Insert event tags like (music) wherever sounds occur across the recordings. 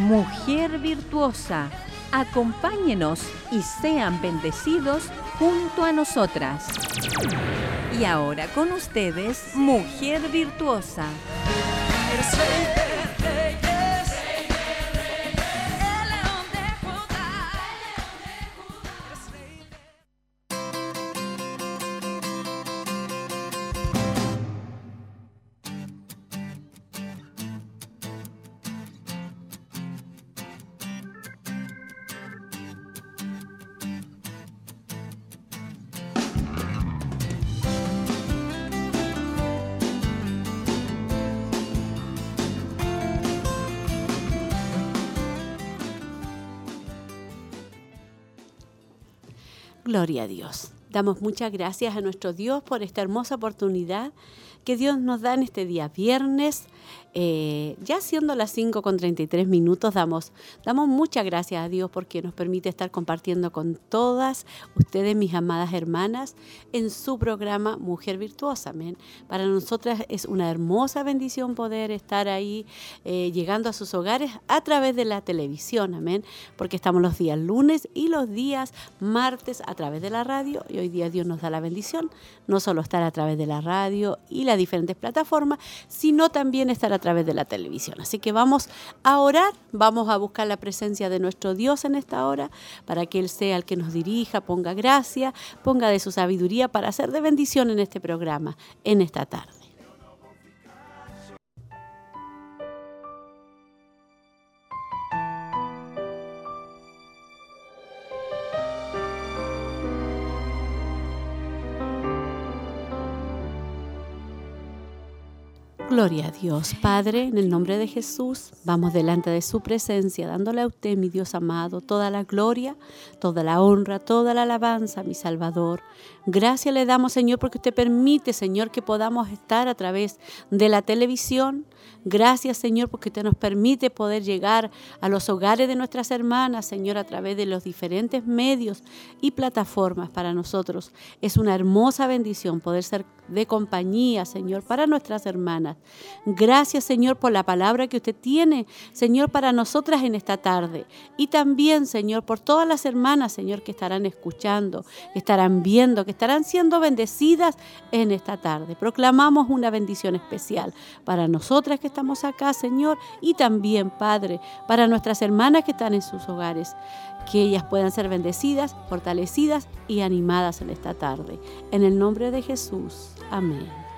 Mujer Virtuosa. Acompáñenos y sean bendecidos junto a nosotras. Y ahora con ustedes, Mujer Virtuosa. Gloria a Dios. Damos muchas gracias a nuestro Dios por esta hermosa oportunidad que Dios nos da en este día viernes. Eh, ya siendo las 5 con 33 minutos, damos, damos muchas gracias a Dios porque nos permite estar compartiendo con todas ustedes, mis amadas hermanas, en su programa Mujer Virtuosa. Para nosotras es una hermosa bendición poder estar ahí eh, llegando a sus hogares a través de la televisión, amén, porque estamos los días lunes y los días martes a través de la radio y hoy día Dios nos da la bendición, no solo estar a través de la radio y las diferentes plataformas, sino también estar a través de la televisión. Así que vamos a orar, vamos a buscar la presencia de nuestro Dios en esta hora, para que Él sea el que nos dirija, ponga gracia, ponga de su sabiduría para hacer de bendición en este programa, en esta tarde. Gloria a Dios, Padre, en el nombre de Jesús, vamos delante de su presencia, dándole a usted, mi Dios amado, toda la gloria, toda la honra, toda la alabanza, mi Salvador. Gracias le damos, Señor, porque usted permite, Señor, que podamos estar a través de la televisión, Gracias, Señor, porque usted nos permite poder llegar a los hogares de nuestras hermanas, Señor, a través de los diferentes medios y plataformas para nosotros. Es una hermosa bendición poder ser de compañía, Señor, para nuestras hermanas. Gracias, Señor, por la palabra que usted tiene, Señor, para nosotras en esta tarde. Y también, Señor, por todas las hermanas, Señor, que estarán escuchando, que estarán viendo, que estarán siendo bendecidas en esta tarde. Proclamamos una bendición especial para nosotras que estamos acá, Señor, y también, Padre, para nuestras hermanas que están en sus hogares, que ellas puedan ser bendecidas, fortalecidas y animadas en esta tarde. En el nombre de Jesús. Amén.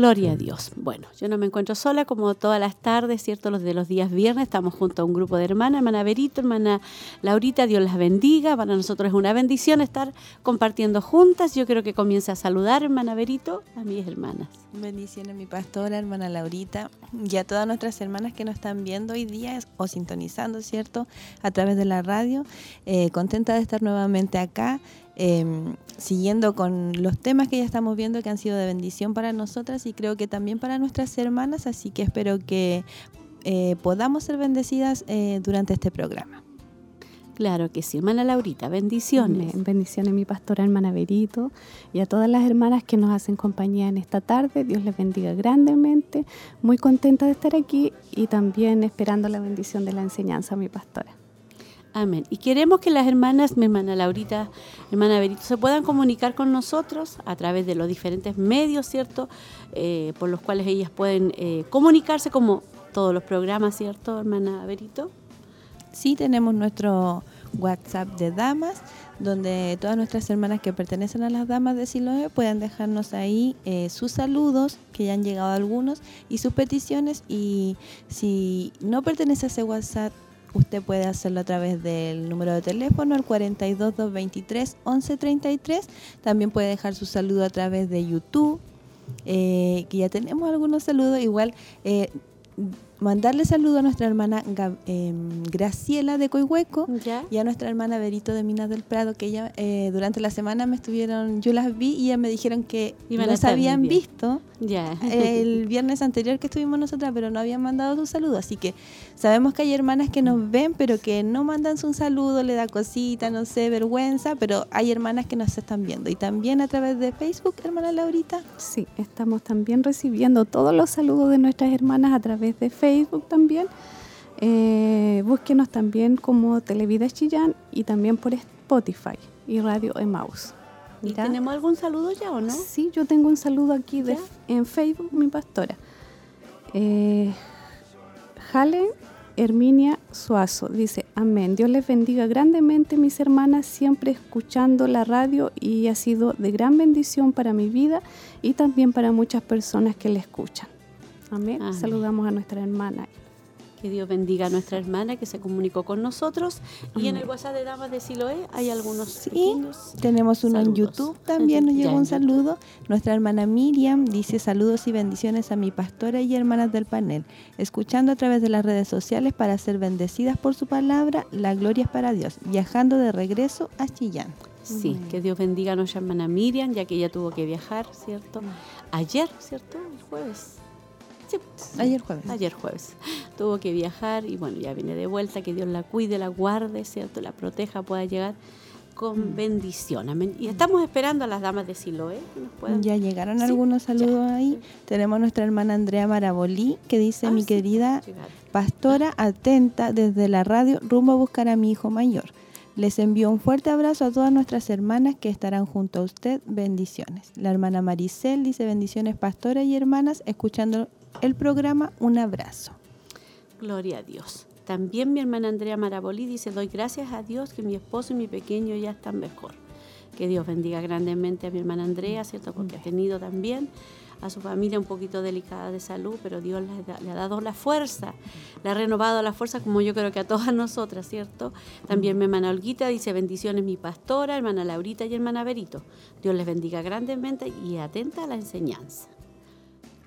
Gloria a Dios. Bueno, yo no me encuentro sola como todas las tardes, ¿cierto? Los de los días viernes estamos junto a un grupo de hermanas, hermana Berito, hermana Laurita, Dios las bendiga. Para nosotros es una bendición estar compartiendo juntas. Yo creo que comience a saludar, hermana Berito, a mis hermanas. Bendiciones, mi pastora, hermana Laurita, y a todas nuestras hermanas que nos están viendo hoy día o sintonizando, ¿cierto? A través de la radio. Eh, contenta de estar nuevamente acá Em, siguiendo con los temas que ya estamos viendo que han sido de bendición para nosotras y creo que también para nuestras hermanas, así que espero que eh, podamos ser bendecidas eh, durante este programa. Claro que sí, hermana Laurita, bendiciones. Bendiciones mi pastora hermana Berito y a todas las hermanas que nos hacen compañía en esta tarde. Dios les bendiga grandemente. Muy contenta de estar aquí y también esperando la bendición de la enseñanza, mi pastora. Amén. Y queremos que las hermanas, mi hermana Laurita, hermana Berito, se puedan comunicar con nosotros a través de los diferentes medios, ¿cierto? Eh, por los cuales ellas pueden eh, comunicarse como todos los programas, ¿cierto, hermana Berito? Sí, tenemos nuestro WhatsApp de damas, donde todas nuestras hermanas que pertenecen a las damas de Siloé puedan dejarnos ahí eh, sus saludos, que ya han llegado algunos, y sus peticiones. Y si no pertenece a ese WhatsApp, Usted puede hacerlo a través del número de teléfono, el 42 223 1133. También puede dejar su saludo a través de YouTube, eh, que ya tenemos algunos saludos. Igual, eh, mandarle saludo a nuestra hermana Gab- em, Graciela de Coihueco ¿Ya? y a nuestra hermana Berito de Minas del Prado, que ella eh, durante la semana me estuvieron, yo las vi y ellas me dijeron que muy habían visto Ya. el viernes anterior que estuvimos nosotras, pero no habían mandado su saludo. Así que sabemos que hay hermanas que nos ven, pero que no mandan su saludo, le da cosita, no sé, vergüenza, pero hay hermanas que nos están viendo. Y también a través de Facebook, hermana Laurita. Sí, estamos también recibiendo todos los saludos de nuestras hermanas a través de Facebook también. Eh, búsquenos también como Televida Chillán y también por Spotify y Radio Emaus. ¿Y ¿Ya? tenemos algún saludo ya o no? Sí, yo tengo un saludo aquí de, en Facebook, mi pastora. Eh, Halen Herminia Suazo dice, amén. Dios les bendiga grandemente, mis hermanas, siempre escuchando la radio y ha sido de gran bendición para mi vida y también para muchas personas que le escuchan. Amén. Amén. Saludamos a nuestra hermana. Que Dios bendiga a nuestra hermana que se comunicó con nosotros. Y en el. WhatsApp de Damas de Siloé hay algunos Sí. pequeños. Tenemos uno en. YouTube también, nos llegó un saludo. Nuestra hermana Miriam dice saludos y bendiciones a mi pastora y hermanas del panel, escuchando a través de las redes sociales para ser bendecidas por su palabra, la gloria es para Dios, viajando de regreso a Chillán. Sí, que Dios bendiga a nuestra hermana Miriam, ya que ella tuvo que viajar, ¿cierto? Ayer, ¿cierto? El jueves. Sí, Ayer jueves. Ayer jueves. Tuvo que viajar y bueno, ya viene de vuelta. Que Dios la cuide, la guarde, ¿cierto? La proteja, pueda llegar Mm. con bendición. Amén. Y estamos esperando a las damas de Siloé que nos puedan. Ya llegaron Sí, algunos ya. saludos ahí. Tenemos nuestra hermana Andrea Marabolí que dice, Ah, mi sí, querida pastora atenta desde la radio rumbo a buscar a mi hijo mayor. Les envío un fuerte abrazo a todas nuestras hermanas que estarán junto a usted. Bendiciones. La hermana Maricel dice bendiciones pastora y hermanas escuchando el programa. Un abrazo. Gloria a Dios. También mi hermana Andrea Marabolí dice, doy gracias a Dios que mi esposo y mi pequeño ya están mejor. Que Dios bendiga grandemente a mi hermana Andrea, ¿cierto? Porque ha tenido también a su familia un poquito delicada de salud, pero Dios le, le ha dado la fuerza, le ha renovado la fuerza como yo creo que a todas (laughs) nosotras, ¿cierto? También mi hermana Olguita dice bendiciones mi pastora, hermana Laurita y hermana Berito. Dios les bendiga grandemente y atenta a la enseñanza.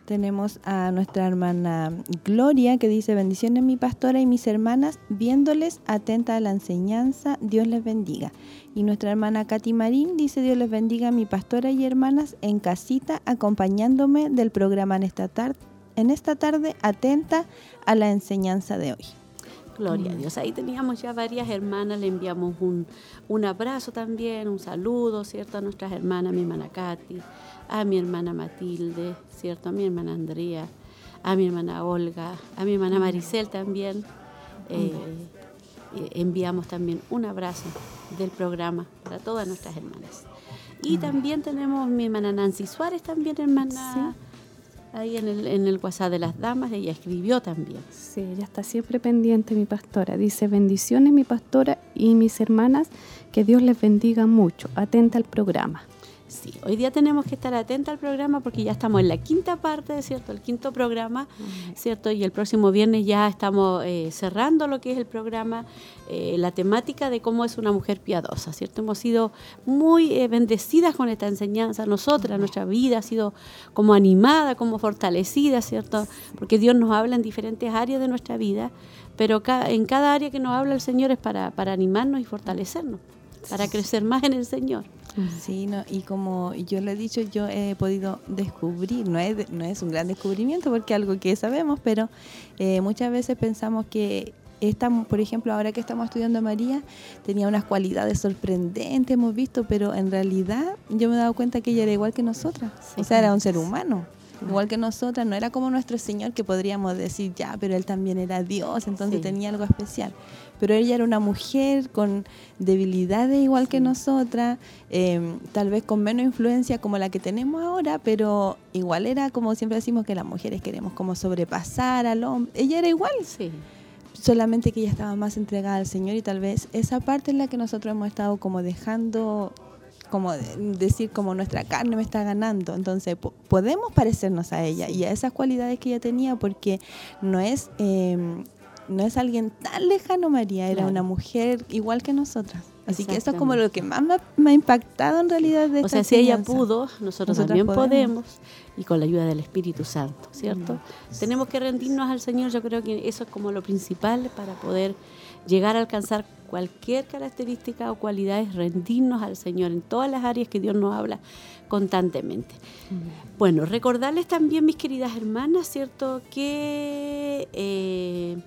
Tenemos a nuestra hermana Gloria que dice bendiciones mi pastora y mis hermanas, viéndoles atenta a la enseñanza, Dios les bendiga. Y nuestra hermana Katy Marín dice Dios les bendiga a mi pastora y hermanas en casita acompañándome del programa en esta, tar- en esta tarde atenta a la enseñanza de hoy. Gloria a Dios. Ahí teníamos ya varias hermanas, le enviamos un, un abrazo también, un saludo, ¿cierto? A nuestras hermanas, mi hermana Katy, a mi hermana Matilde, ¿cierto? A mi hermana Andrea, a mi hermana Olga, a mi hermana Maricel también. Eh, eh, enviamos también un abrazo del programa para todas nuestras hermanas. Y también tenemos mi hermana Nancy Suárez, también hermana, ahí en el, en el WhatsApp de las damas, ella escribió también. Sí, ella está siempre pendiente, mi pastora. Dice, bendiciones, mi pastora y mis hermanas, que Dios les bendiga mucho. Atenta al programa. Sí, hoy día tenemos que estar atentos al programa porque ya estamos en la quinta parte, ¿cierto? El quinto programa, ¿cierto? Y el próximo viernes ya estamos eh, cerrando lo que es el programa, eh, la temática de cómo es una mujer piadosa, ¿cierto? Hemos sido muy eh, bendecidas con esta enseñanza, nosotras, nuestra vida ha sido como animada, como fortalecida, ¿cierto? Porque Dios nos habla en diferentes áreas de nuestra vida, pero ca- en cada área que nos habla el Señor es para, para animarnos y fortalecernos, para crecer más en el Señor. Sí, no, y como yo le he dicho, yo he podido descubrir, no es, no es un gran descubrimiento porque es algo que sabemos, pero eh, muchas veces pensamos que esta, por ejemplo, ahora que estamos estudiando a María, tenía unas cualidades sorprendentes, hemos visto, pero en realidad yo me he dado cuenta que ella era igual que nosotras, o sea, era un ser humano. Igual que nosotras, no era como nuestro Señor que podríamos decir, ya, pero Él también era Dios, entonces Sí. tenía algo especial. Pero ella era una mujer con debilidades igual que nosotras, eh, tal vez con menos influencia como la que tenemos ahora, pero igual era como siempre decimos que las mujeres queremos como sobrepasar al hombre. Ella era igual, Sí. solamente que ella estaba más entregada al Señor y tal vez esa parte es la que nosotros hemos estado como dejando, como de- decir como nuestra carne me está ganando. Entonces po- podemos parecernos a ella y a esas cualidades que ella tenía porque no es... eh, no es alguien tan lejano, María, era Claro. una mujer igual que nosotras. Así que eso es como lo que más me, ha impactado en realidad de O sea, si ella pudo, nosotros, también podemos. y con la ayuda del Espíritu Santo, ¿cierto? Tenemos que rendirnos al Señor, yo creo que eso es como lo principal para poder llegar a alcanzar cualquier característica o cualidades, rendirnos al Señor en todas las áreas que Dios nos habla constantemente. Bueno, recordarles también, mis queridas hermanas, ¿cierto? Que eh,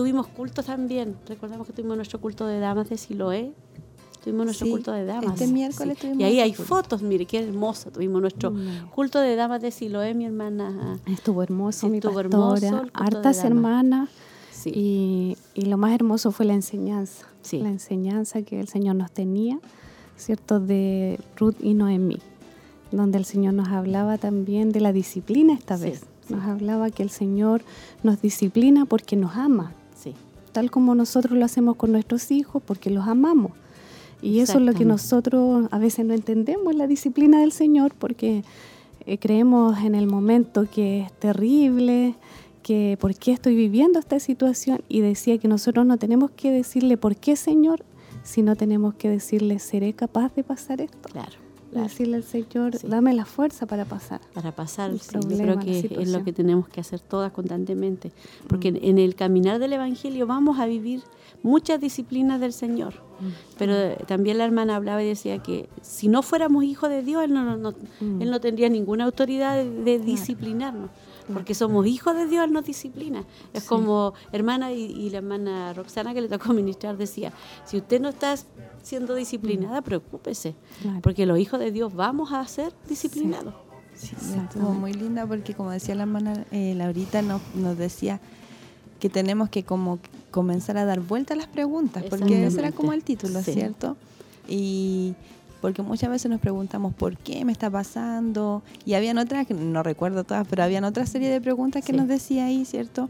tuvimos cultos también. Recordamos que tuvimos nuestro culto de damas de Siloé. Tuvimos nuestro culto de damas. Este miércoles tuvimos Y ahí hay fotos, mire, qué hermoso. Tuvimos nuestro culto de damas de Siloé, mi hermana. Estuvo hermoso, mi estuvo pastora, hartas hermanas. Y, y, lo más hermoso fue la enseñanza. La enseñanza que el Señor nos tenía, ¿cierto? De Ruth y Noemí, donde el Señor nos hablaba también de la disciplina esta vez. Nos hablaba que el Señor nos disciplina porque nos ama, tal como nosotros lo hacemos con nuestros hijos, porque los amamos. Y eso es lo que nosotros a veces no entendemos, la disciplina del Señor, porque eh, creemos en el momento que es terrible, que por qué estoy viviendo esta situación, y decía que nosotros no tenemos que decirle por qué Señor, sino tenemos que decirle, ¿seré capaz de pasar esto? Claro decirle al Señor, dame la fuerza para pasar. Para pasar, sí, yo creo que es lo que tenemos que hacer todas constantemente, porque mm. en el caminar del Evangelio vamos a vivir muchas disciplinas del Señor, pero también la hermana hablaba y decía que si no fuéramos hijos de Dios, Él no, no, mm. él no tendría ninguna autoridad de, disciplinarnos porque somos hijos de Dios, Él nos disciplina. Es como hermana y, la hermana Roxana que le tocó ministrar decía, si usted no está siendo disciplinada, mm. preocúpese, porque los hijos de Dios vamos a ser disciplinados. Sí, estuvo muy linda porque como decía la hermana eh, Laurita nos, nos decía que tenemos que como comenzar a dar vuelta a las preguntas, porque ese era como el título, ¿cierto? Y porque muchas veces nos preguntamos por qué me está pasando y habían otras, no recuerdo todas, pero habían otra serie de preguntas que nos decía ahí, ¿cierto?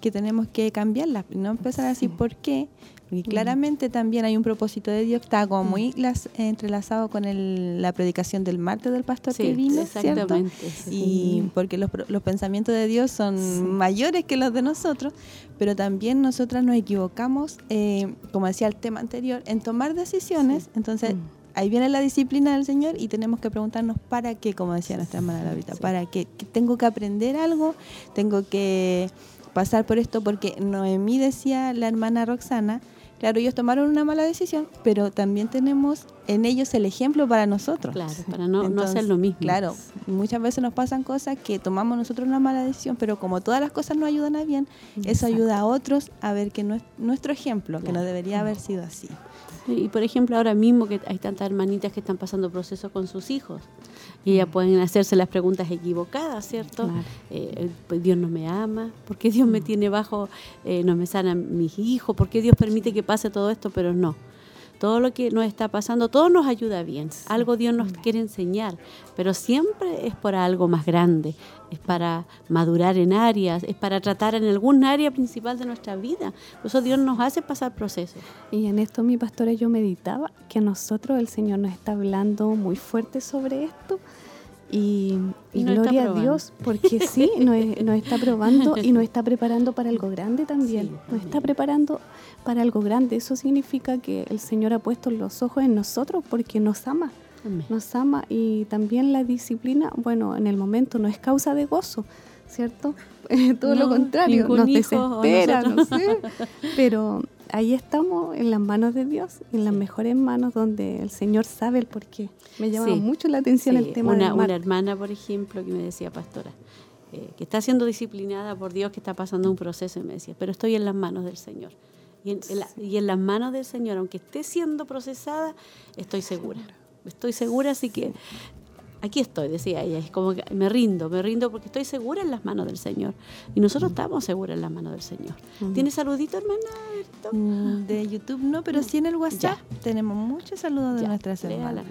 Que tenemos que cambiarlas no empezar a decir por qué, porque claramente también hay un propósito de Dios que está como muy entrelazado con el, la predicación del martes del pastor que vino, exactamente, Y porque los, los, pensamientos de Dios son mayores que los de nosotros, pero también nosotras nos equivocamos, eh, como decía el tema anterior, en tomar decisiones, entonces ahí viene la disciplina del Señor y tenemos que preguntarnos para qué, como decía nuestra hermana Laurita, para qué, tengo que aprender algo, tengo que pasar por esto, porque Noemí decía la hermana Roxana, Claro, ellos tomaron una mala decisión, pero también tenemos en ellos el ejemplo para nosotros. Claro, para no, no hacer lo mismo. Claro, muchas veces nos pasan cosas que tomamos nosotros una mala decisión, pero como todas las cosas no ayudan a bien, eso ayuda a otros a ver que no es nuestro ejemplo, que no debería haber sido así. Y por ejemplo, ahora mismo que hay tantas hermanitas que están pasando procesos con sus hijos y ya pueden hacerse las preguntas equivocadas, ¿cierto? Eh, pues Dios no me ama, ¿por qué Dios me mm. tiene bajo, eh, no me sana mis hijos? ¿Por qué Dios permite que pase todo esto? Pero no todo lo que nos está pasando, todo nos ayuda bien. Algo Dios nos quiere enseñar, pero siempre es por algo más grande, es para madurar en áreas, es para tratar en algún área principal de nuestra vida. Por eso Dios nos hace pasar procesos. Y en esto, mi pastora, yo meditaba que a nosotros el Señor nos está hablando muy fuerte sobre esto y, gloria a Dios, porque sí, (laughs) nos, está probando y nos está preparando para algo grande también. nos está preparando para algo grande. Eso significa que el Señor ha puesto los ojos en nosotros porque nos ama. Nos ama y también la disciplina, bueno, en el momento no es causa de gozo, ¿cierto? (laughs) Todo lo contrario, nos desespera, no sé. Pero ahí estamos en las manos de Dios, en las mejores manos donde el Señor sabe el porqué. Me llama mucho la atención el tema una, una hermana, por ejemplo, que me decía, pastora, eh, que está siendo disciplinada por Dios, que está pasando un proceso, y me decía, pero estoy en las manos del Señor. Y en, y en las manos del Señor, aunque esté siendo procesada, estoy segura. Estoy segura, así que aquí estoy, decía ella, es como que me rindo, me rindo porque estoy segura en las manos del Señor. Y nosotros estamos seguras en las manos del Señor. ¿Tienes saludito, hermana? Mm, de YouTube no, pero sí en el WhatsApp. Tenemos muchos saludos de nuestras hermanas.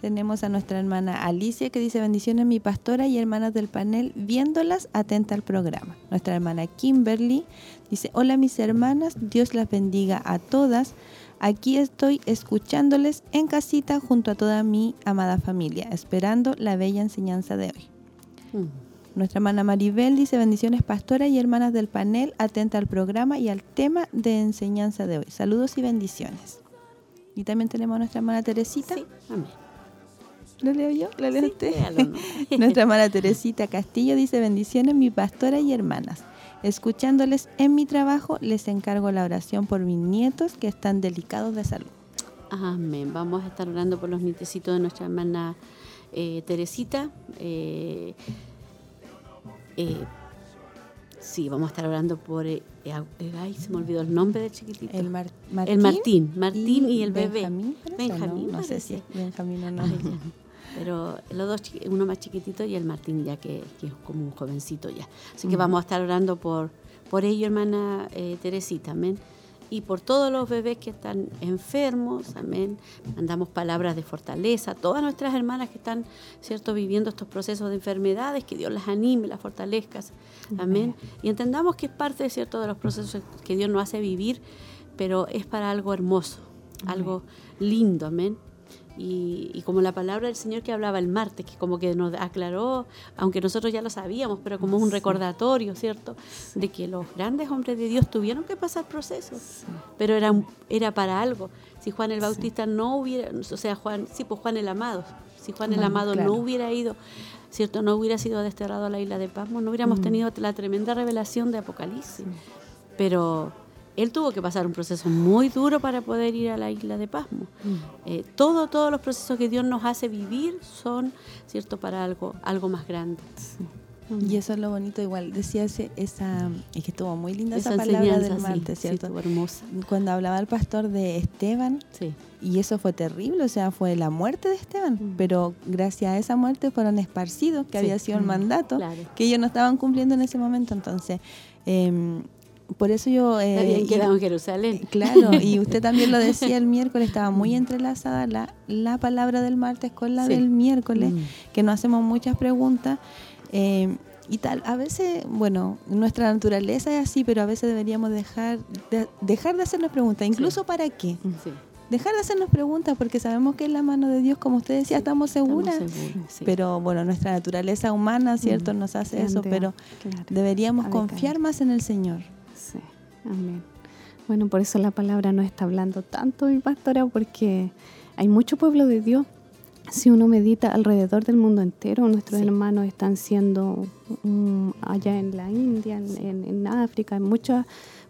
Tenemos a nuestra hermana Alicia que dice bendiciones mi pastora y hermanas del panel, viéndolas atenta al programa. Nuestra hermana Kimberly dice, hola mis hermanas, Dios las bendiga a todas. Aquí estoy escuchándoles en casita junto a toda mi amada familia, esperando la bella enseñanza de hoy. Mm. Nuestra hermana Maribel dice bendiciones pastora y hermanas del panel, atenta al programa y al tema de enseñanza de hoy. Saludos y bendiciones. Y también tenemos a nuestra hermana Teresita. Sí, amén. ¿Lo leo yo? ¿Lo leo Sí, usted? léalo, ¿no? (laughs) Nuestra hermana Teresita Castillo dice bendiciones mi pastora y hermanas. Escuchándoles en mi trabajo, les encargo la oración por mis nietos que están delicados de salud. Amén. Vamos a estar orando por los nietecitos de nuestra hermana eh, Teresita. Eh, eh, sí, vamos a estar orando por... eh, eh, ay, se me olvidó el nombre del chiquitito. El, Mar- El Martín. Martín y, el bebé. Benjamín, ¿o Benjamín, no, no sé si es Benjamín o no. Pero los dos, uno más chiquitito y el Martín ya que, que es como un jovencito ya. Así que vamos a estar orando por, por ello, hermana eh, Teresita, amén. Y por todos los bebés que están enfermos, amén. Mandamos palabras de fortaleza a todas nuestras hermanas que están, ¿cierto?, viviendo estos procesos de enfermedades, que Dios las anime, las fortalezca, amén. Y entendamos que es parte, ¿cierto?, de los procesos que Dios nos hace vivir, pero es para algo hermoso, algo lindo, amén. Y, y como la palabra del Señor que hablaba el martes, que como que nos aclaró, aunque nosotros ya lo sabíamos, pero como un recordatorio, ¿cierto? De que los grandes hombres de Dios tuvieron que pasar procesos, pero era, era para algo. Si Juan el Bautista no hubiera, o sea, Juan, sí, pues Juan el Amado, si Juan el Amado claro. no hubiera ido, ¿cierto? No hubiera sido desterrado a la isla de Pasmo, no hubiéramos tenido la tremenda revelación de Apocalipsis. Pero él tuvo que pasar un proceso muy duro para poder ir a la isla de Pasmo. Eh, todo, todos los procesos que Dios nos hace vivir son, ¿cierto?, para algo, algo más grande. Y eso es lo bonito, igual decía ese- esa, es que estuvo muy linda esa, Esa palabra del sí, martes, sí, ¿cierto? estuvo hermosa. Cuando hablaba el pastor de Esteban, Sí, y eso fue terrible, o sea, fue la muerte de Esteban, Mm. pero gracias a esa muerte fueron esparcidos, que Sí. había sido el Mm, mandato, claro. que ellos no estaban cumpliendo en ese momento, entonces, em, por eso yo... eh, Habían quedado en Jerusalén. Claro, y (laughs) usted también lo decía el miércoles, estaba muy entrelazada la, la palabra del martes con la Sí. del miércoles, Mm. que nos hacemos muchas preguntas. eh, y tal, a veces, bueno, nuestra naturaleza es así, pero a veces deberíamos dejar de, dejar de hacernos preguntas, incluso para qué. Sí, Dejar de hacernos preguntas porque sabemos que es la mano de Dios, como usted decía, estamos seguras. estamos seguros, sí. Pero bueno, nuestra naturaleza humana, ¿cierto? Mm. Nos hace eso, pero claro, deberíamos confiar más en el Señor. Sí, amén. Bueno, por eso la palabra no está hablando tanto, mi pastora, porque hay mucho pueblo de Dios. Si uno medita alrededor del mundo entero, nuestros Sí. hermanos están siendo mm, allá en la India, en, en- en África, en muchos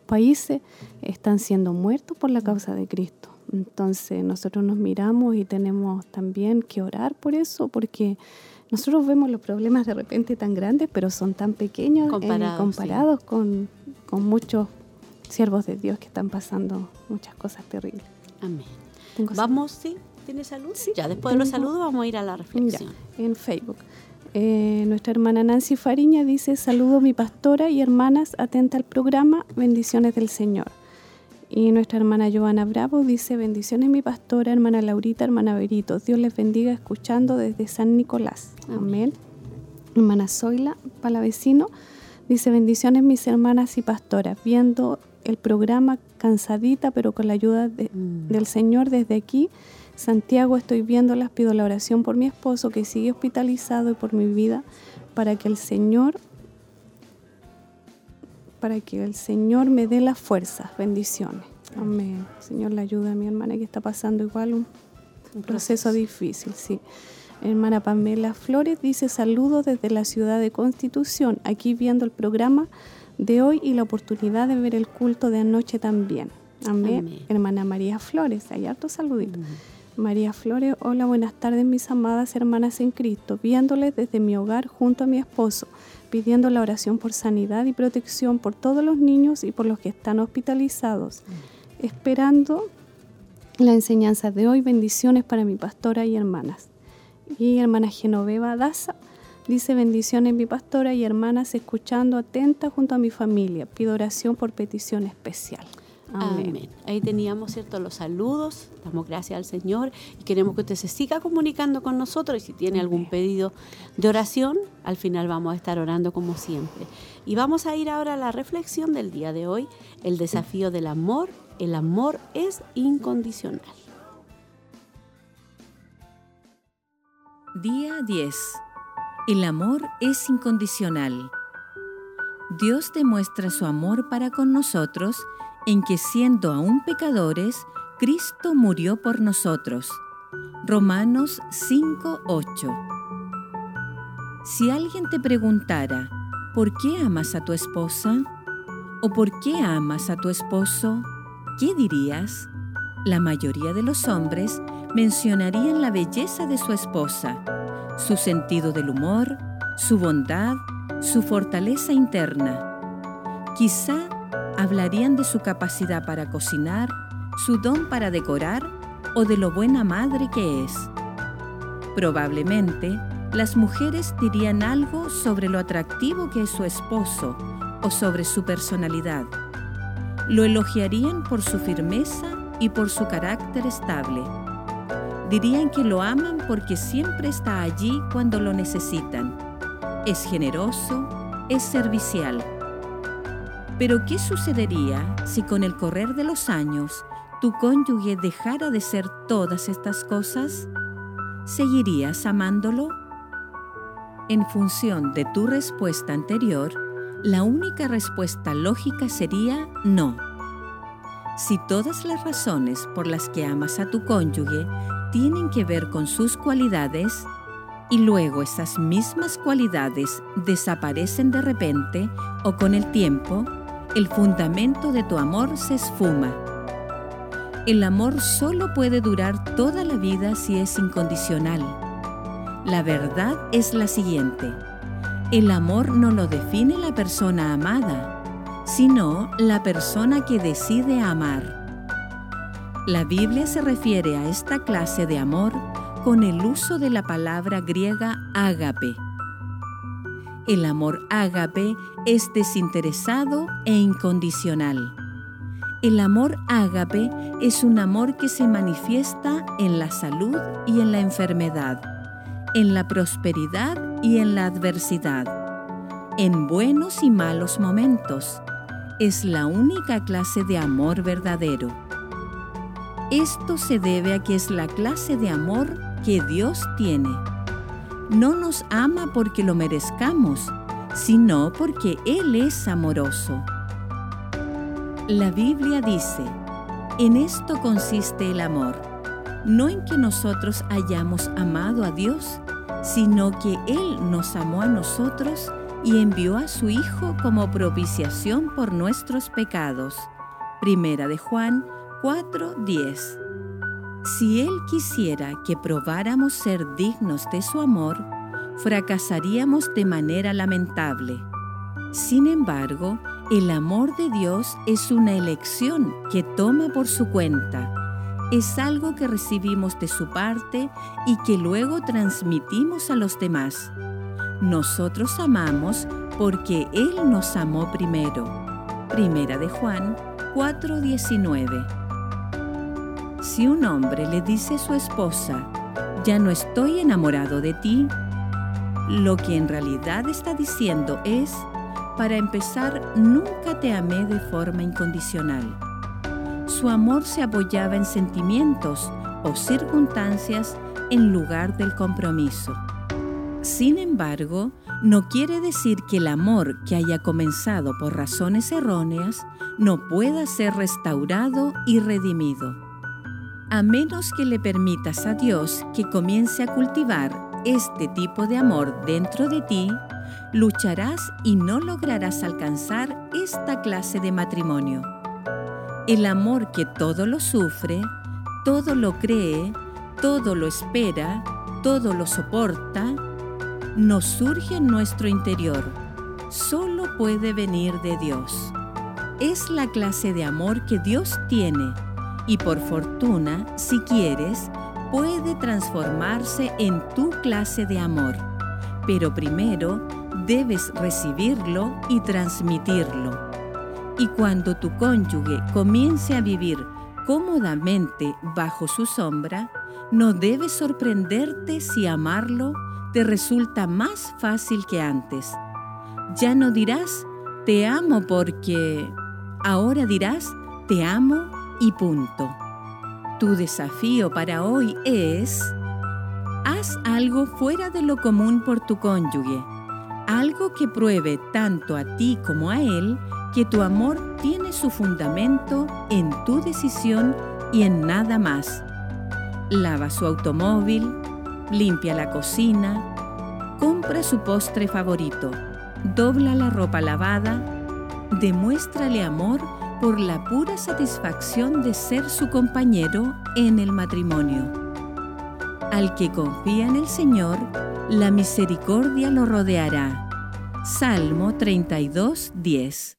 países, están siendo muertos por la causa de Cristo. Entonces nosotros nos miramos y tenemos también que orar por eso, porque nosotros vemos los problemas de repente tan grandes, pero son tan pequeños eh, Comparados, sí. comparados con, con muchos siervos de Dios que están pasando muchas cosas terribles. Amén. Tengo Vamos, sí, ¿tiene salud? Sí, ya después de los tengo- saludos vamos a ir a la Ya, reflexión. en Facebook. Eh, nuestra hermana Nancy Fariña dice, saludo mi pastora y hermanas, atenta al programa, bendiciones del Señor. Y nuestra hermana Joana Bravo dice, bendiciones mi pastora, hermana Laurita, hermana Berito, Dios les bendiga escuchando desde San Nicolás. Amén. Amén. Hermana Zoila Palavecino dice, bendiciones mis hermanas y pastoras, viendo el programa cansadita, pero con la ayuda de, Mm. del Señor desde aquí. Santiago, estoy viéndolas, pido la oración por mi esposo que sigue hospitalizado y por mi vida, para que el Señor para que el Señor me dé las fuerzas, bendiciones. Amén. Señor, le ayuda a mi hermana que está pasando igual un, un proceso difícil, sí. Hermana Pamela Flores dice saludos desde la ciudad de Constitución, aquí viendo el programa de hoy y la oportunidad de ver el culto de anoche también. Amén. Amén. Hermana María Flores, hay harto saludito. María Flores, hola, buenas tardes mis amadas hermanas en Cristo, viéndoles desde mi hogar junto a mi esposo, pidiendo la oración por sanidad y protección por todos los niños y por los que están hospitalizados, esperando la enseñanza de hoy, bendiciones para mi pastora y hermanas. Y hermana Genoveva Daza dice bendiciones mi pastora y hermanas, escuchando atenta junto a mi familia, pido oración por petición especial. Amén. Amén. Ahí teníamos, ¿cierto?, los saludos. Damos gracias al Señor y queremos que usted se siga comunicando con nosotros. Y si tiene algún pedido de oración, al final vamos a estar orando como siempre. Y vamos a ir ahora a la reflexión del día de hoy, el desafío del amor. El amor es incondicional. Día 10. El amor es incondicional. Dios demuestra su amor para con nosotros en que siendo aún pecadores, Cristo murió por nosotros. Romanos 5:8 Si alguien te preguntara, ¿por qué amas a tu esposa? ¿O por qué amas a tu esposo? ¿Qué dirías? La mayoría de los hombres mencionarían la belleza de su esposa, su sentido del humor, su bondad, su fortaleza interna. Quizá hablarían de su capacidad para cocinar, su don para decorar o de lo buena madre que es. Probablemente, las mujeres dirían algo sobre lo atractivo que es su esposo o sobre su personalidad. Lo elogiarían por su firmeza y por su carácter estable. Dirían que lo aman porque siempre está allí cuando lo necesitan. Es generoso, es servicial. Pero ¿qué sucedería si con el correr de los años tu cónyuge dejara de ser todas estas cosas? ¿Seguirías amándolo? En función de tu respuesta anterior, la única respuesta lógica sería no. Si todas las razones por las que amas a tu cónyuge tienen que ver con sus cualidades, y luego esas mismas cualidades desaparecen de repente o con el tiempo, el fundamento de tu amor se esfuma. El amor solo puede durar toda la vida si es incondicional. La verdad es la siguiente. El amor no lo define la persona amada, sino la persona que decide amar. La Biblia se refiere a esta clase de amor con el uso de la palabra griega ágape. El amor ágape es desinteresado e incondicional. El amor ágape es un amor que se manifiesta en la salud y en la enfermedad, en la prosperidad y en la adversidad, en buenos y malos momentos. Es la única clase de amor verdadero. Esto se debe a que es la clase de amor que Dios tiene. No nos ama porque lo merezcamos, sino porque Él es amoroso. La Biblia dice, en esto consiste el amor, no en que nosotros hayamos amado a Dios, sino que Él nos amó a nosotros y envió a su Hijo como propiciación por nuestros pecados. Primera de Juan 4:10 si Él quisiera que probáramos ser dignos de su amor, fracasaríamos de manera lamentable. Sin embargo, el amor de Dios es una elección que toma por su cuenta. Es algo que recibimos de su parte y que luego transmitimos a los demás. Nosotros amamos porque Él nos amó primero. Primera de Juan 4:19 si un hombre le dice a su esposa, ya no estoy enamorado de ti, lo que en realidad está diciendo es, para empezar, nunca te amé de forma incondicional. Su amor se apoyaba en sentimientos o circunstancias en lugar del compromiso. Sin embargo, no quiere decir que el amor que haya comenzado por razones erróneas no pueda ser restaurado y redimido. A menos que le permitas a Dios que comience a cultivar este tipo de amor dentro de ti, lucharás y no lograrás alcanzar esta clase de matrimonio. El amor que todo lo sufre, todo lo cree, todo lo espera, todo lo soporta, no surge en nuestro interior, solo puede venir de Dios. Es la clase de amor que Dios tiene y por fortuna, si quieres, puede transformarse en tu clase de amor. Pero primero debes recibirlo y transmitirlo. Y cuando tu cónyuge comience a vivir cómodamente bajo su sombra, no debes sorprenderte si amarlo te resulta más fácil que antes. Ya no dirás, te amo porque... Ahora dirás, te amo y punto. Tu desafío para hoy es, haz algo fuera de lo común por tu cónyuge, algo que pruebe tanto a ti como a él que tu amor tiene su fundamento en tu decisión y en nada más. Lava su automóvil, limpia la cocina, compra su postre favorito, dobla la ropa lavada, demuéstrale amor por la pura satisfacción de ser su compañero en el matrimonio. Al que confía en el Señor, la misericordia lo rodeará. Salmo 32, 10.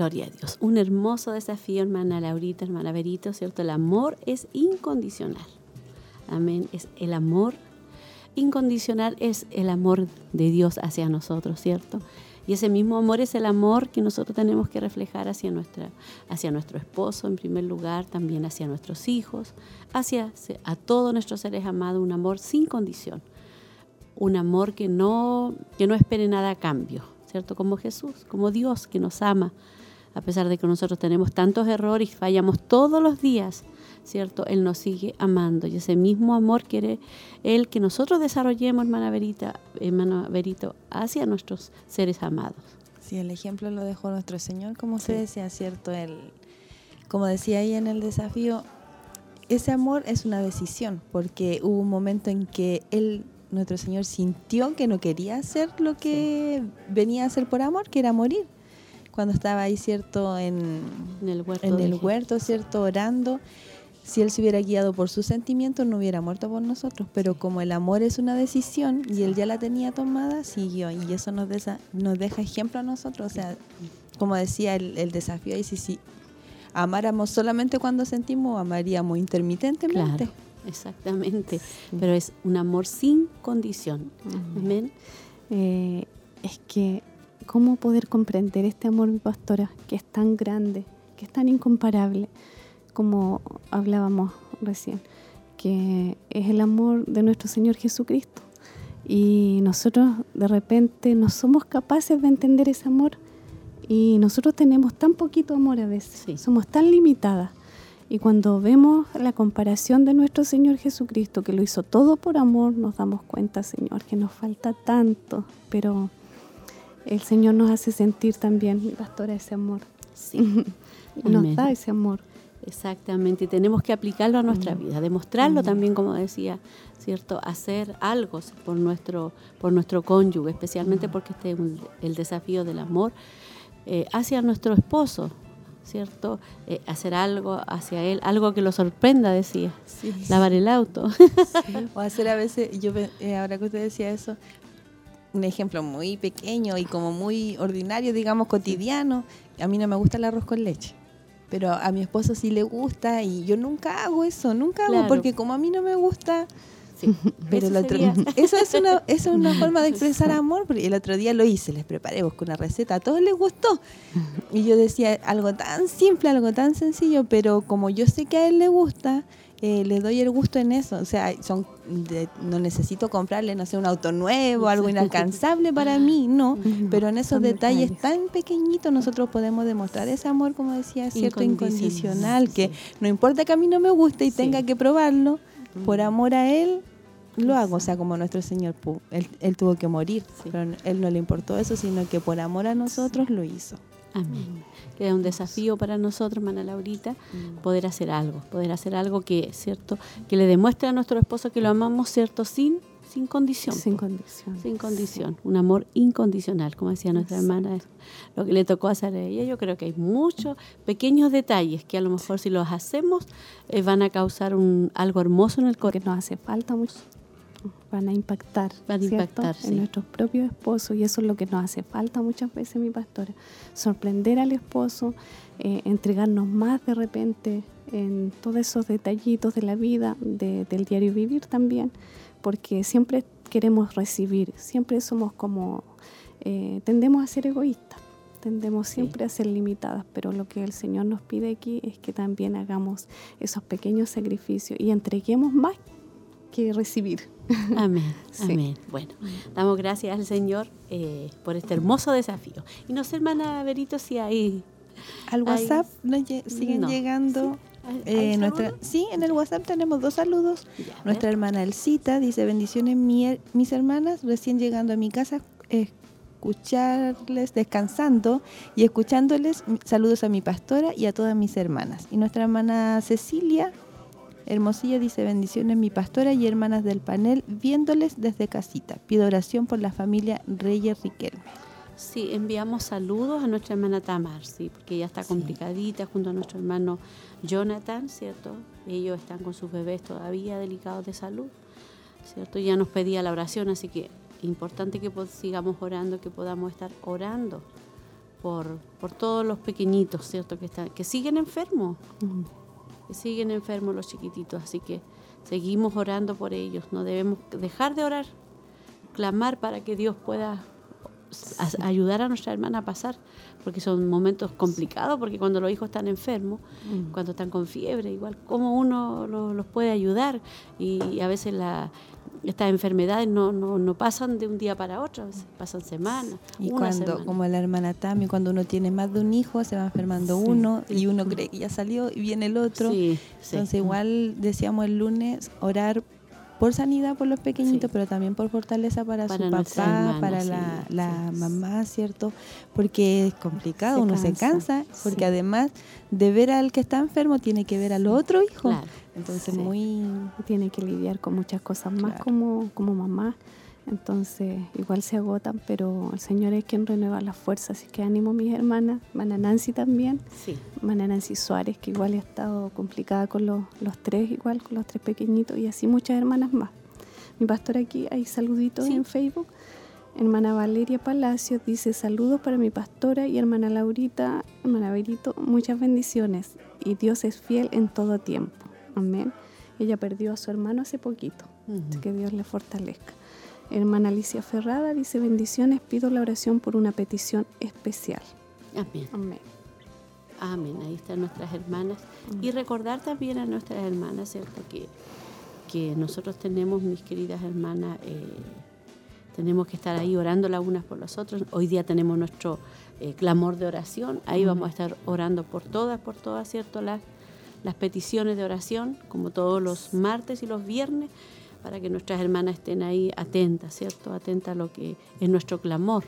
Gloria a Dios. Un hermoso desafío, hermana Laurita, hermana Berito, ¿cierto? El amor es incondicional. Amén. Es el amor incondicional es el amor de Dios hacia nosotros, ¿cierto? Y ese mismo amor es el amor que nosotros tenemos que reflejar hacia, nuestra, hacia nuestro esposo, en primer lugar, también hacia nuestros hijos, hacia a todos nuestros seres amados, un amor sin condición, un amor que no, que no espere nada a cambio, ¿cierto? Como Jesús, como Dios que nos ama, a pesar de que nosotros tenemos tantos errores y fallamos todos los días, ¿cierto? Él nos sigue amando y ese mismo amor quiere Él que nosotros desarrollemos, hermana, Verita, hermana Verito, hacia nuestros seres amados. Sí, el ejemplo lo dejó nuestro Señor, como se decía, ¿cierto? El, como decía ahí en el desafío, ese amor es una decisión, porque hubo un momento en que Él nuestro Señor sintió que no quería hacer lo que venía a hacer por amor, que era morir. Cuando estaba ahí, ¿cierto? En, el huerto, en el huerto ¿cierto? Orando si él se hubiera guiado por sus sentimientos, no hubiera muerto por nosotros. Pero como el amor es una decisión y él ya la tenía tomada, siguió. Y eso nos, nos deja ejemplo a nosotros. O sea, como decía el, desafío ahí, si, si amáramos solamente cuando sentimos, amaríamos intermitentemente. Claro, exactamente. Pero es un amor sin condición. Amén. Eh, es que, ¿cómo poder comprender este amor, mi pastora, que es tan grande, que es tan incomparable? como hablábamos recién, que es el amor de nuestro Señor Jesucristo. Y nosotros de repente no somos capaces de entender ese amor y nosotros tenemos tan poquito amor a veces, somos tan limitadas. Y cuando vemos la comparación de nuestro Señor Jesucristo, que lo hizo todo por amor, nos damos cuenta, Señor, que nos falta tanto, pero el Señor nos hace sentir también, pastora, ese amor. Sí. (laughs) nos da ese amor. Exactamente, y tenemos que aplicarlo a nuestra vida, demostrarlo también, como decía, ¿cierto? Hacer algo por nuestro, por nuestro cónyuge, especialmente porque este es el desafío del amor eh, hacia nuestro esposo, ¿cierto? Eh, hacer algo hacia él, algo que lo sorprenda, decía, lavar el auto. (laughs) O hacer a veces, yo eh, ahora que usted decía eso, un ejemplo muy pequeño y como muy ordinario, digamos, cotidiano, a mí no me gusta el arroz con leche pero a mi esposo sí le gusta y yo nunca hago eso, nunca hago, porque como a mí no me gusta, sí, (laughs) pero eso, el otro, (laughs) eso es una es una forma de expresar amor, porque el otro día lo hice, les preparé, busqué una receta, a todos les gustó. Y yo decía algo tan simple, algo tan sencillo, pero como yo sé que a él le gusta, eh, le doy el gusto en eso. O sea, son no necesito comprarle, no sé, un auto nuevo, algo inalcanzable para mí, no. (laughs) Pero en esos detalles tan pequeñitos nosotros podemos demostrar ese amor, como decía, cierto, incondicional, que no importa que a mí no me guste y tenga que probarlo, por amor a Él, lo hago, o sea, como nuestro Señor, él, él tuvo que morir, pero él no le importó eso, sino que por amor a nosotros lo hizo. Amén. Es un desafío para nosotros, hermana Laurita, poder hacer algo, poder hacer algo que, ¿cierto? Que le demuestre a nuestro esposo que lo amamos, ¿cierto? Sin sin condición. Sin condición. Sin condición. Un amor incondicional, como decía nuestra hermana, lo que le tocó hacer a ella. Yo creo que hay muchos pequeños detalles que a lo mejor si los hacemos eh, van a causar un, algo hermoso en el corazón. Que nos hace falta mucho van a impactar, van a impactar en nuestros propios esposos y eso es lo que nos hace falta muchas veces, mi pastora, sorprender al esposo, eh, entregarnos más de repente en todos esos detallitos de la vida, del diario vivir también, porque siempre queremos recibir, siempre somos como, eh, tendemos a ser egoístas, tendemos siempre a ser limitadas, pero lo que el Señor nos pide aquí es que también hagamos esos pequeños sacrificios y entreguemos más que recibir. (laughs) Amén, amén. Bueno, damos gracias al Señor eh, por este hermoso desafío. Y no sé, hermana Berito, si hay... Al WhatsApp siguen llegando Eh, nuestra, sí, en el WhatsApp tenemos dos saludos. nuestra hermana Elcita dice, bendiciones mis hermanas, recién llegando a mi casa, escucharles descansando y escuchándoles, saludos a mi pastora y a todas mis hermanas. Y nuestra hermana Cecilia Hermosilla dice bendiciones mi pastora y hermanas del panel, viéndoles desde casita. Pido oración por la familia Reyes Riquelme. Sí, enviamos saludos a nuestra hermana Tamar, sí, porque ella está complicadita junto a nuestro hermano Jonathan, ¿cierto? Ellos están con sus bebés todavía delicados de salud, ¿cierto? Ya nos pedía la oración, así que importante que sigamos orando, que podamos estar orando por, por todos los pequeñitos, ¿cierto? Que, están, que siguen enfermos, que siguen enfermos los chiquititos, así que seguimos orando por ellos, no debemos dejar de orar, clamar para que Dios pueda ayudar a nuestra hermana a pasar, porque son momentos complicados, porque cuando los hijos están enfermos, mm. cuando están con fiebre, igual, ¿cómo uno los puede ayudar? Y, a veces la, estas enfermedades no, no, no, pasan de un día para otro, pasan semanas. Y cuando, como la hermana Tami, cuando uno tiene más de un hijo, se va enfermando uno y uno cree que ya salió y viene el otro. Entonces, igual decíamos el lunes, orar por sanidad por los pequeñitos, pero también por fortaleza para, su papá, para la, mamá, ¿cierto? Porque es complicado, uno se cansa, porque además de ver al que está enfermo, tiene que ver al otro hijo. Entonces muy... Tiene que lidiar con muchas cosas más como, como mamá. Entonces, igual se agotan, pero el Señor es quien renueva las fuerzas. Así que ánimo mis hermanas, Mana Nancy también, sí. Mana Nancy Suárez, que igual ha estado complicada con los, tres, igual con los tres pequeñitos, y así muchas hermanas más. Mi pastor aquí, hay saluditos en Facebook. Hermana Valeria Palacios dice saludos para mi pastora y hermana Laurita, hermana Berito, muchas bendiciones y Dios es fiel en todo tiempo. Amén. Ella perdió a su hermano hace poquito, así que Dios le fortalezca. Hermana Alicia Ferrada dice bendiciones, pido la oración por una petición especial. Amén. Amén. Ahí están nuestras hermanas. Y recordar también a nuestras hermanas, ¿cierto? Que, que nosotros tenemos, mis queridas hermanas, eh, tenemos que estar ahí orando las unas por las otras. Hoy día tenemos nuestro eh, clamor de oración. Ahí vamos a estar orando por todas, por todas, ¿cierto? Las, las peticiones de oración, como todos los martes y los viernes para que nuestras hermanas estén ahí atentas, ¿cierto? Atentas a lo que es nuestro clamor.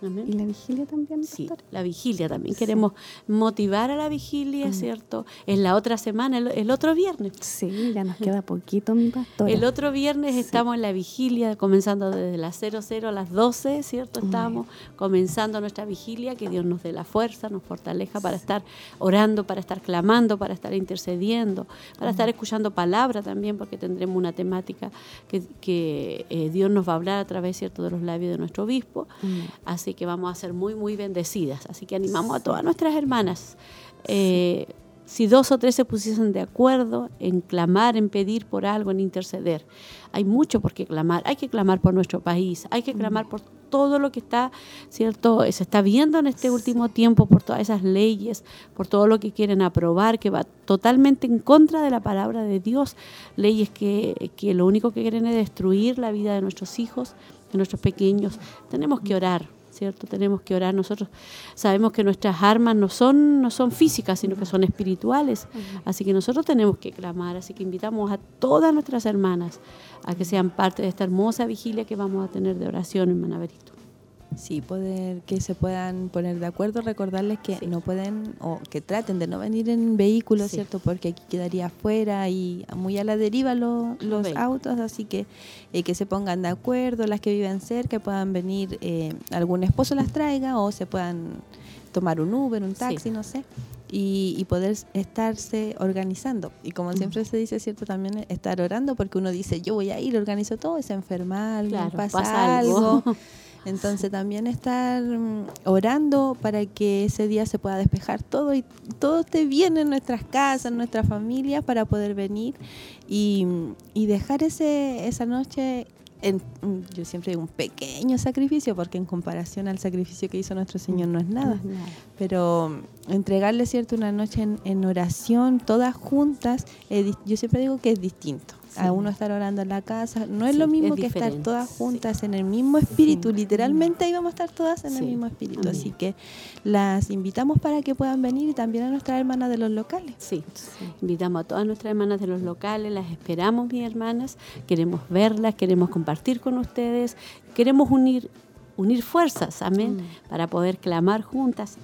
¿Y la vigilia también? Sí, la vigilia también. Queremos motivar a la vigilia, ¿cierto? En la otra semana, el, otro viernes. Sí, ya nos queda poquito, mi pastor. El otro viernes estamos en la vigilia, comenzando desde las 00 a las 12, ¿cierto? Estamos comenzando nuestra vigilia, que Dios nos dé la fuerza, nos fortalezca para estar orando, para estar clamando, para estar intercediendo, para estar escuchando palabra también, porque tendremos una temática que, eh, Dios nos va a hablar a través, ¿cierto?, de los labios de nuestro obispo. Así que vamos a ser muy, muy bendecidas. Así que animamos a todas nuestras hermanas. Eh, si dos o tres se pusiesen de acuerdo en clamar, en pedir por algo, en interceder, hay mucho por qué clamar. Hay que clamar por nuestro país, hay que clamar por todo lo que está, ¿cierto? Se está viendo en este último tiempo, por todas esas leyes, por todo lo que quieren aprobar, que va totalmente en contra de la palabra de Dios. Leyes que, que lo único que quieren es destruir la vida de nuestros hijos, de nuestros pequeños. Tenemos que orar, ¿cierto? Tenemos que orar. Nosotros sabemos que nuestras armas no son, no son físicas, sino que son espirituales. Así que nosotros tenemos que clamar. Así que invitamos a todas nuestras hermanas a que sean parte de esta hermosa vigilia que vamos a tener de oración en Manaverito. Sí, poder que se puedan poner de acuerdo, recordarles que no pueden o que traten de no venir en vehículos, ¿cierto? Porque aquí quedaría afuera y muy a la deriva los autos, así que eh, que se pongan de acuerdo, las que viven cerca puedan venir, eh, algún esposo las traiga o se puedan tomar un Uber, un taxi, no sé. Y, poder estarse organizando. Y como siempre se dice, ¿cierto? También estar orando, porque uno dice, yo voy a ir, organizo todo, y se enferma pasa, algo. (laughs) Entonces también estar mm, orando para que ese día se pueda despejar todo y todo esté bien en nuestras casas, en nuestras familias, para poder venir y, dejar ese, esa noche en, mm, yo siempre digo un pequeño sacrificio, porque en comparación al sacrificio que hizo nuestro Señor no es nada, pero mm, entregarle cierto una noche en, oración, todas juntas, yo siempre digo que es distinto a uno estar orando en la casa. No es lo Sí, mismo es que estar todas sí. juntas en el mismo espíritu. Sí. Literalmente ahí vamos a estar todas en el Sí. mismo espíritu. Amén. Así que las invitamos para que puedan venir y también a nuestras hermanas de los locales. Sí, invitamos a todas nuestras hermanas de los locales, las esperamos, mis hermanas, queremos verlas, queremos compartir con ustedes, queremos unir, unir fuerzas, amén, Mm. para poder clamar juntas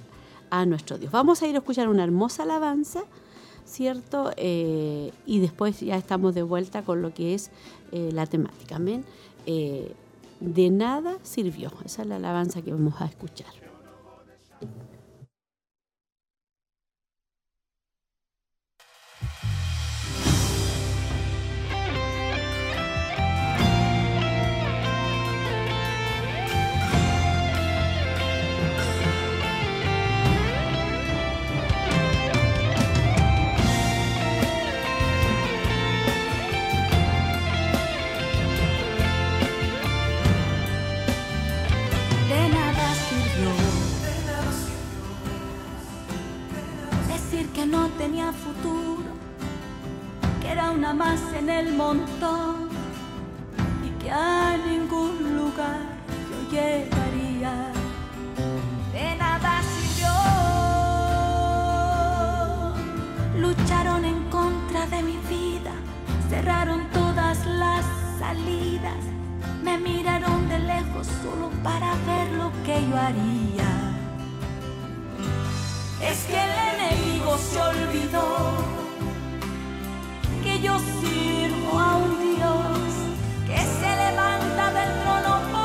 a nuestro Dios. Vamos a ir a escuchar una hermosa alabanza, ¿cierto? Eh, y después ya estamos de vuelta con lo que es eh, la temática. Eh, de nada sirvió, esa es la alabanza que vamos a escuchar. Tenía futuro, que era una más en el montón y que a ningún lugar yo llegaría. De nada sirvió. Lucharon en contra de mi vida, cerraron todas las salidas, me miraron de lejos solo para ver lo que yo haría. Es que el enemigo se olvidó que yo sirvo a un Dios que se levanta del trono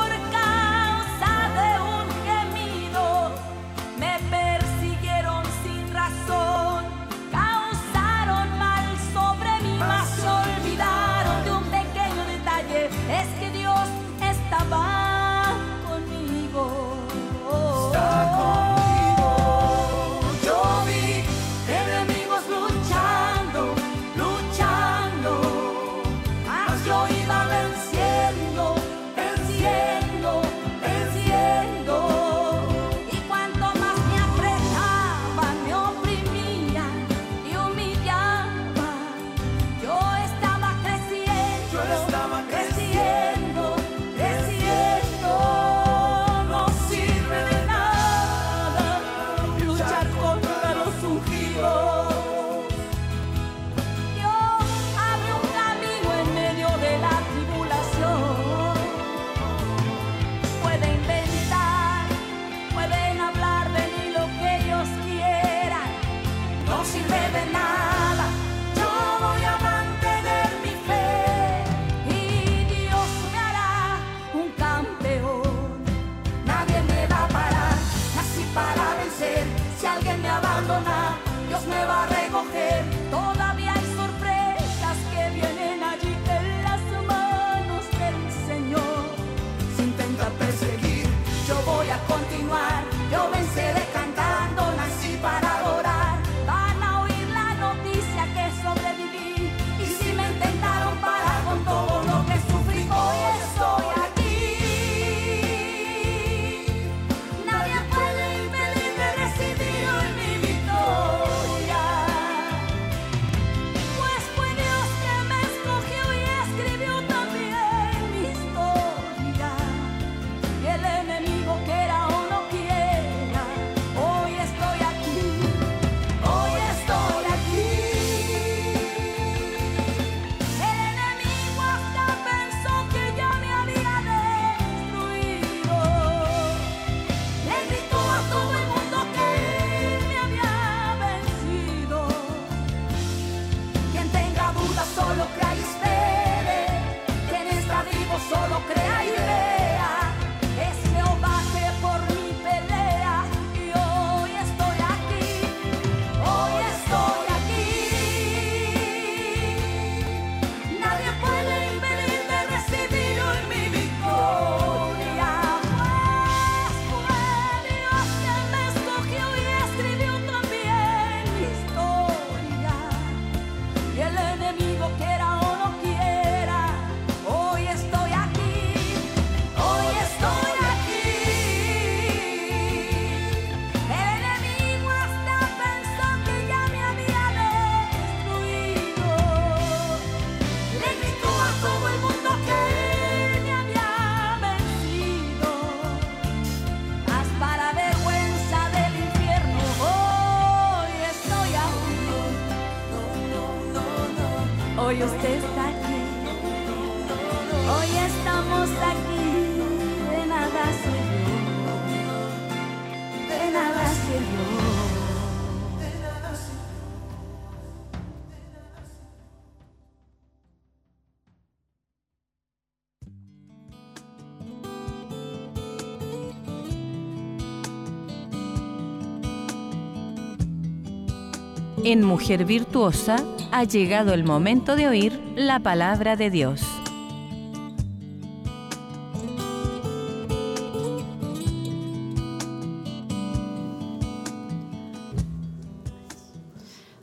En Mujer Virtuosa ha llegado el momento de oír la palabra de Dios.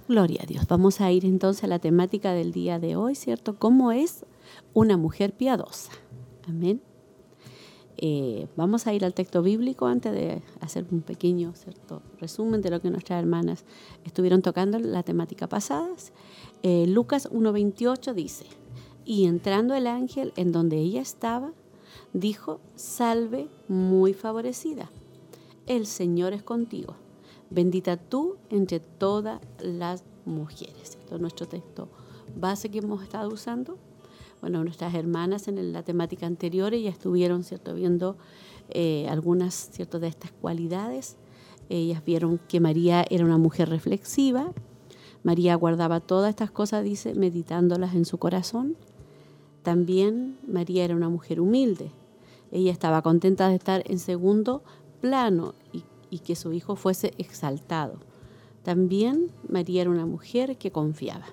Gloria a Dios. Vamos a ir entonces a la temática del día de hoy, ¿cierto? ¿Cómo es una mujer piadosa? Amén. Eh, vamos a ir al texto bíblico antes de hacer un pequeño ¿cierto? resumen de lo que nuestras hermanas estuvieron tocando la temática pasada. Eh, Lucas 1.28 dice, y entrando el ángel en donde ella estaba, dijo, salve muy favorecida, el Señor es contigo bendita tú entre todas las mujeres. Es nuestro texto base que hemos estado usando. Bueno, nuestras hermanas en la temática anterior ya estuvieron ¿cierto? viendo eh, algunas ¿cierto? de estas cualidades. Ellas vieron que María era una mujer reflexiva. María guardaba todas estas cosas, dice, meditándolas en su corazón. También María era una mujer humilde. Ella estaba contenta de estar en segundo plano y y que su hijo fuese exaltado. También María era una mujer que confiaba,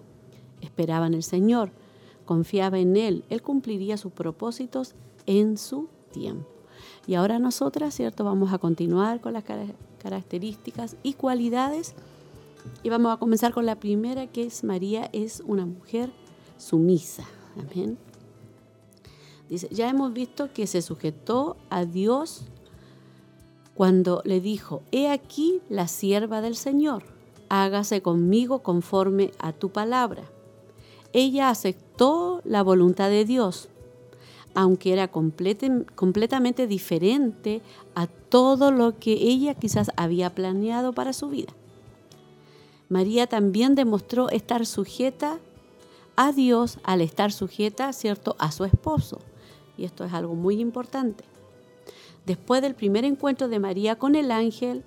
esperaba en el Señor, confiaba en Él, Él cumpliría sus propósitos en su tiempo. Y ahora nosotras, ¿cierto? Vamos a continuar con las características y cualidades y vamos a comenzar con la primera que es María es una mujer sumisa. Amén. Dice, ya hemos visto que se sujetó a Dios cuando le dijo, He aquí la sierva del Señor, hágase conmigo conforme a tu palabra. Ella aceptó la voluntad de Dios, aunque era completamente diferente a todo lo que ella quizás había planeado para su vida. María también demostró estar sujeta a Dios al estar sujeta, ¿cierto?, a su esposo. Y esto es algo muy importante. Después del primer encuentro de María con el ángel,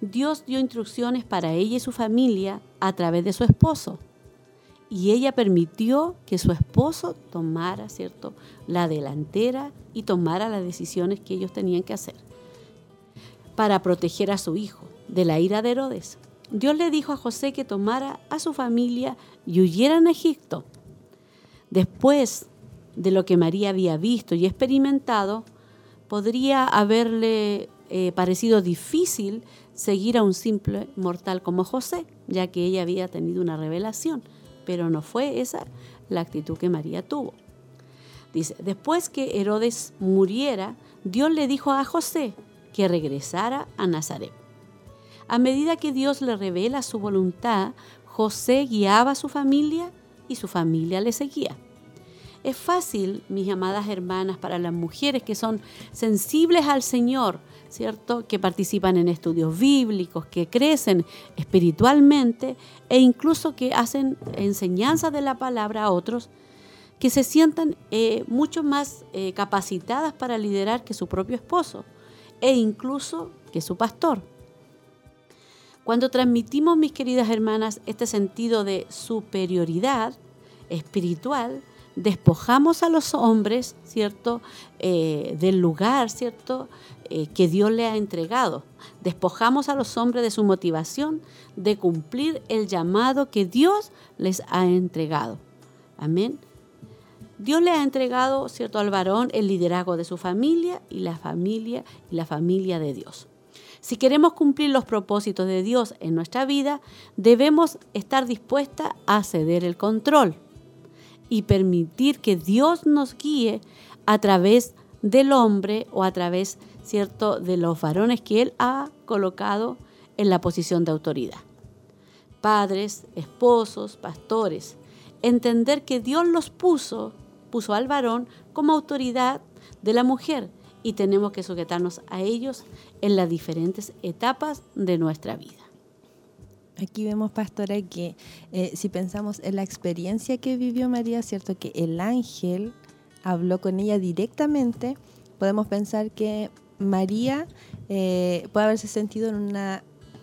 Dios dio instrucciones para ella y su familia a través de su esposo. Y ella permitió que su esposo tomara, ¿cierto?, la delantera y tomara las decisiones que ellos tenían que hacer para proteger a su hijo de la ira de Herodes. Dios le dijo a José que tomara a su familia y huyeran a Egipto. Después de lo que María había visto y experimentado, podría haberle eh, parecido difícil seguir a un simple mortal como José, ya que ella había tenido una revelación, pero no fue esa la actitud que María tuvo. Dice, después que Herodes muriera, Dios le dijo a José que regresara a Nazaret. A medida que Dios le revela su voluntad, José guiaba a su familia y su familia le seguía. Es fácil, mis amadas hermanas, para las mujeres que son sensibles al Señor, ¿cierto? Que participan en estudios bíblicos, que crecen espiritualmente e incluso que hacen enseñanza de la palabra a otros, que se sientan eh, mucho más eh, capacitadas para liderar que su propio esposo e incluso que su pastor. Cuando transmitimos, mis queridas hermanas, este sentido de superioridad espiritual, despojamos a los hombres, ¿cierto?, eh, del lugar, ¿cierto?, eh, que Dios le ha entregado. Despojamos a los hombres de su motivación de cumplir el llamado que Dios les ha entregado. Amén. Dios le ha entregado, ¿cierto?, al varón el liderazgo de su familia y la familia y la familia de Dios. Si queremos cumplir los propósitos de Dios en nuestra vida, debemos estar dispuesta a ceder el control y permitir que Dios nos guíe a través del hombre o a través, ¿cierto?, de los varones que Él ha colocado en la posición de autoridad. Padres, esposos, pastores, entender que Dios los puso, puso al varón como autoridad de la mujer y tenemos que sujetarnos a ellos en las diferentes etapas de nuestra vida. Aquí vemos, pastora, que eh, si pensamos en la experiencia que vivió María, ¿cierto? Que el ángel habló con ella directamente, podemos pensar que María eh, puede haberse sentido en una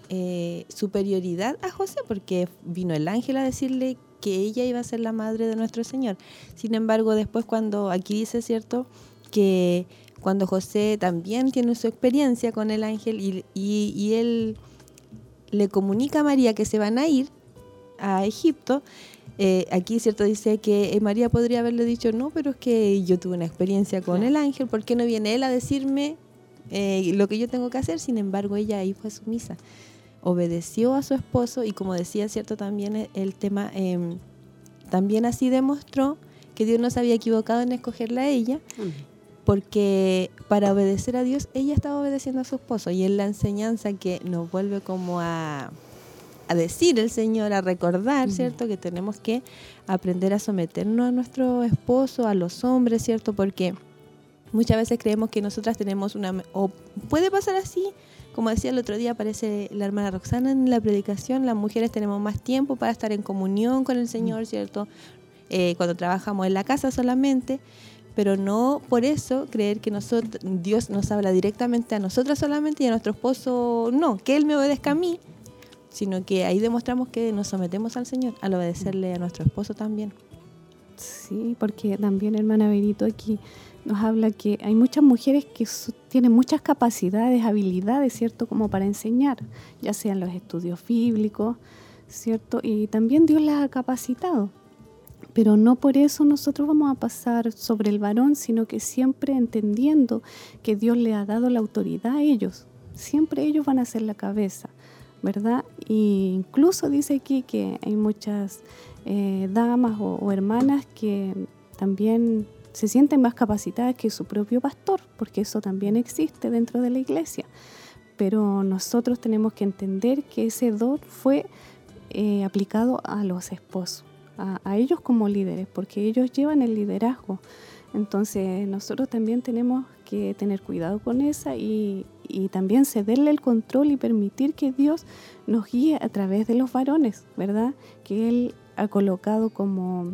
eh, superioridad a José, porque vino el ángel a decirle que ella iba a ser la madre de nuestro Señor. Sin embargo, después cuando aquí dice, ¿cierto?, que cuando José también tiene su experiencia con el ángel y, y- y él le comunica a María que se van a ir a Egipto, eh, aquí cierto dice que María podría haberle dicho, no, pero es que yo tuve una experiencia con Claro. el ángel, ¿por qué no viene él a decirme eh, lo que yo tengo que hacer? Sin embargo, ella ahí fue sumisa, obedeció a su esposo y como decía cierto también el, tema, em, también así demostró que Dios no se había equivocado en escogerla a ella, porque para obedecer a Dios ella estaba obedeciendo a su esposo y es la enseñanza que nos vuelve como a, a decir el Señor, a recordar. ¿cierto? Que tenemos que aprender a someternos a nuestro esposo, a los hombres, ¿cierto? Porque muchas veces creemos que nosotras tenemos una... O puede pasar así, como decía el otro día, aparece la hermana Roxana en la predicación, las mujeres tenemos más tiempo para estar en comunión con el Señor, ¿cierto? Eh, cuando trabajamos en la casa solamente, pero no por eso creer que nosotros, Dios nos habla directamente a nosotras solamente y a nuestro esposo no, que Él me obedezca a mí, sino que ahí demostramos que nos sometemos al Señor al obedecerle a nuestro esposo también. Sí, porque también hermana Berito aquí nos habla que hay muchas mujeres que tienen muchas capacidades, habilidades, ¿cierto? Como para enseñar, ya sean los estudios bíblicos, ¿cierto? Y también Dios las ha capacitado. Pero no por eso nosotros vamos a pasar sobre el varón, sino que siempre entendiendo que Dios le ha dado la autoridad a ellos. Siempre ellos van a ser la cabeza, ¿verdad? Y incluso dice aquí que hay muchas eh, damas o hermanas que también se sienten más capacitadas que su propio pastor, porque eso también existe dentro de la iglesia. Pero nosotros tenemos que entender que ese don fue eh, aplicado a los esposos, a, ellos como líderes, porque ellos llevan el liderazgo. Entonces nosotros también tenemos que tener cuidado con esa y, y también cederle el control y permitir que Dios nos guíe a través de los varones, ¿verdad? Que Él ha colocado como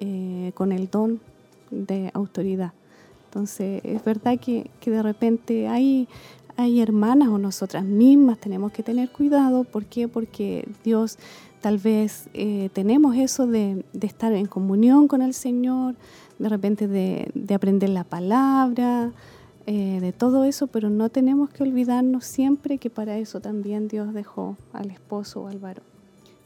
eh, con el don de autoridad. Entonces es verdad que, que de repente hay, hay hermanas o nosotras mismas tenemos que tener cuidado. ¿Por qué? Porque Dios tal vez eh, tenemos eso de, de estar en comunión con el Señor, de repente de, de aprender la palabra, eh, de todo eso, pero no tenemos que olvidarnos siempre que para eso también Dios dejó al esposo o al varón.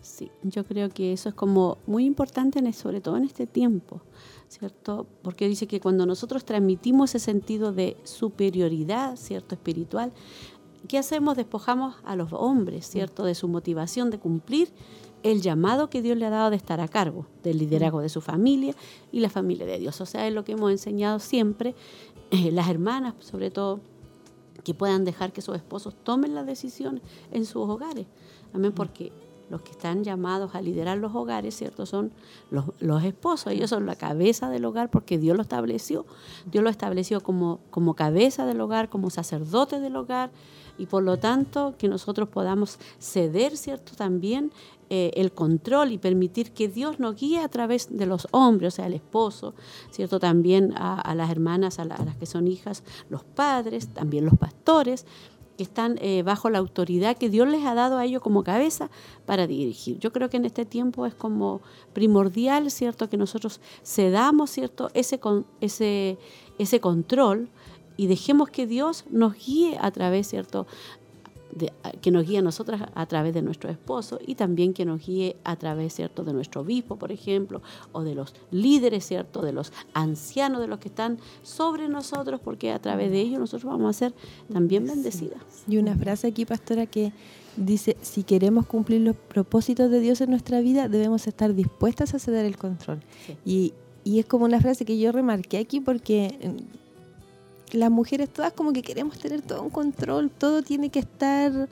Sí, yo creo que eso es como muy importante, en- sobre todo en este tiempo, ¿cierto? Porque dice que cuando nosotros transmitimos ese sentido de superioridad, ¿cierto? Espiritual, ¿qué hacemos? Despojamos a los hombres, ¿cierto? De su motivación de cumplir el llamado que Dios le ha dado de estar a cargo del liderazgo de su familia y la familia de Dios. O sea, es lo que hemos enseñado siempre, eh, las hermanas sobre todo, que puedan dejar que sus esposos tomen las decisiones en sus hogares. Amén, porque los que están llamados a liderar los hogares, ¿cierto? Son los, los esposos, ellos son la cabeza del hogar porque Dios lo estableció. Dios lo estableció como, como cabeza del hogar, como sacerdote del hogar, y por lo tanto que nosotros podamos ceder, ¿cierto? También eh, el control y permitir que Dios nos guíe a través de los hombres, o sea, el esposo, ¿cierto? También a, las hermanas, a las que son hijas, los padres, también los pastores, que están eh, bajo la autoridad que Dios les ha dado a ellos como cabeza para dirigir. Yo creo que en este tiempo es como primordial, ¿cierto? Que nosotros cedamos, ¿cierto? Ese, con, ese, ese control y dejemos que Dios nos guíe a través, ¿cierto? De- que nos guíe a nosotras a través de nuestro esposo y también que nos guíe a través, ¿cierto?, de nuestro obispo, por ejemplo, o de los líderes, ¿cierto?, de los ancianos, de los que están sobre nosotros, porque a través de ellos nosotros vamos a ser también bendecidas. Y una frase aquí, pastora, que dice, si queremos cumplir los propósitos de Dios en nuestra vida, debemos estar dispuestas a ceder el control. Sí. Y, y es como una frase que yo remarqué aquí porque las mujeres todas como que queremos tener todo un control, todo tiene que estar,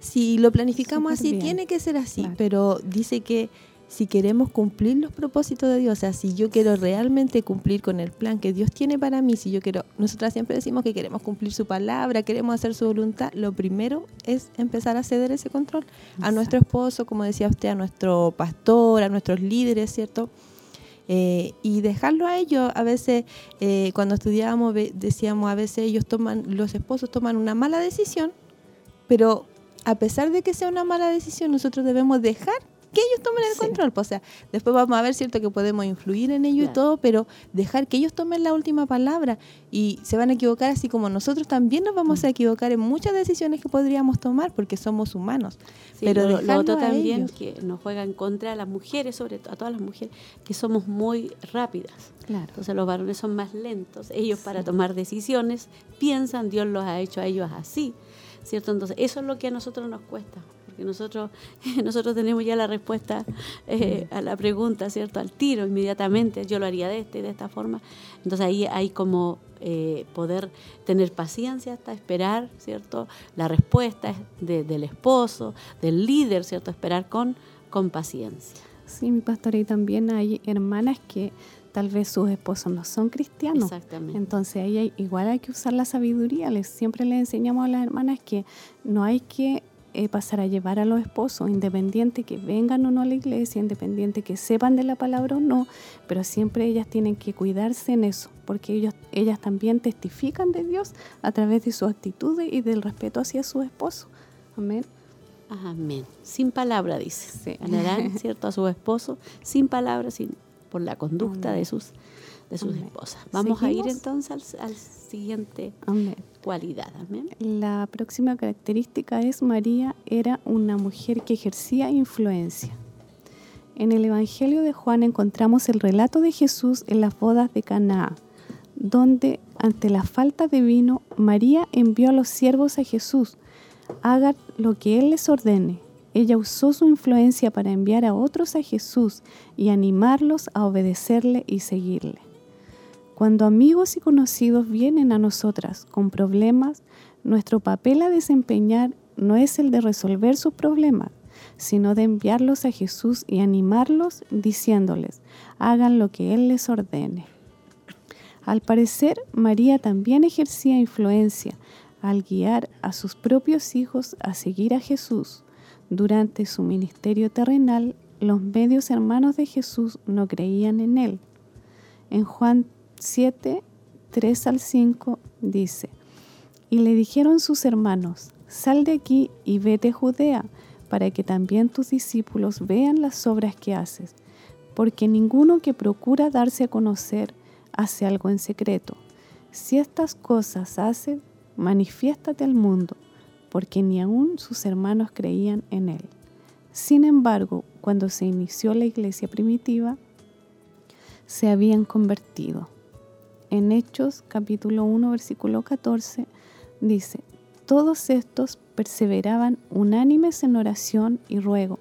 si lo planificamos Súper así, bien. tiene que ser así, Claro. pero dice que si queremos cumplir los propósitos de Dios, o sea, si yo quiero realmente cumplir con el plan que Dios tiene para mí, si yo quiero, nosotras siempre decimos que queremos cumplir su palabra, queremos hacer su voluntad, lo primero es empezar a ceder ese control a nuestro esposo, como decía usted, a nuestro pastor, a nuestros líderes, ¿cierto? Eh, y dejarlo a ellos. A veces, eh, cuando estudiábamos, decíamos, a veces ellos toman, los esposos toman una mala decisión, pero a pesar de que sea una mala decisión, nosotros debemos dejar que ellos tomen el control. pues, O sea, después vamos a ver, ¿cierto?, que podemos influir en ello y todo, pero dejar que ellos tomen la última palabra y se van a equivocar así como nosotros también nos vamos Mm. a equivocar en muchas decisiones que podríamos tomar porque somos humanos. Sí, pero lo- lo, otro a también ellos. que nos juega en contra a las mujeres, sobre todo a todas las mujeres, que somos muy rápidas. Claro. Entonces los varones son más lentos. Ellos para tomar decisiones piensan, Dios los ha hecho a ellos así, ¿cierto? Entonces eso es lo que a nosotros nos cuesta, porque nosotros, (laughs) nosotros tenemos ya la respuesta eh, a la pregunta, ¿cierto? Al tiro, inmediatamente, yo lo haría de esta y de esta forma. Entonces ahí hay como eh, poder tener paciencia hasta esperar, ¿cierto? La respuesta de- del esposo, del líder, ¿cierto? Esperar con, con paciencia. Sí, mi pastora, y también hay hermanas que tal vez sus esposos no son cristianos. Exactamente. Entonces ahí hay- igual hay que usar la sabiduría. Les, siempre les enseñamos a las hermanas que no hay que eh, pasar a llevar a los esposos, independiente que vengan o no a la iglesia, independiente que sepan de la palabra o no, pero siempre ellas tienen que cuidarse en eso, porque ellos, ellas también testifican de Dios a través de sus actitudes y del respeto hacia su esposo. Amén. Amén. Sin palabra, dice. Sí. Ganarán, (laughs) ¿cierto? A su esposo sin palabras, sin, por la conducta Amén. de sus, de sus Amén. esposas. Vamos a ir entonces al, al siguiente Amén. cualidad. Amén. La próxima característica es María era una mujer que ejercía influencia. En el Evangelio de Juan encontramos el relato de Jesús en las bodas de Canaá, donde ante la falta de vino, María envió a los siervos a Jesús, hagan lo que él les ordene. Ella usó su influencia para enviar a otros a Jesús y animarlos a obedecerle y seguirle. Cuando amigos y conocidos vienen a nosotras con problemas, nuestro papel a desempeñar no es el de resolver sus problemas, sino de enviarlos a Jesús y animarlos diciéndoles, hagan lo que Él les ordene. Al parecer, María también ejercía influencia al guiar a sus propios hijos a seguir a Jesús. Durante su ministerio terrenal, los medios hermanos de Jesús no creían en Él. En Juan 7, 3 al 5 dice, y le dijeron sus hermanos, sal de aquí y vete a Judea, para que también tus discípulos vean las obras que haces, porque ninguno que procura darse a conocer hace algo en secreto. Si estas cosas haces, manifiéstate al mundo, porque ni aun sus hermanos creían en él. Sin embargo, cuando se inició la iglesia primitiva, se habían convertido. En Hechos capítulo 1 versículo 14 dice, todos estos perseveraban unánimes en oración y ruego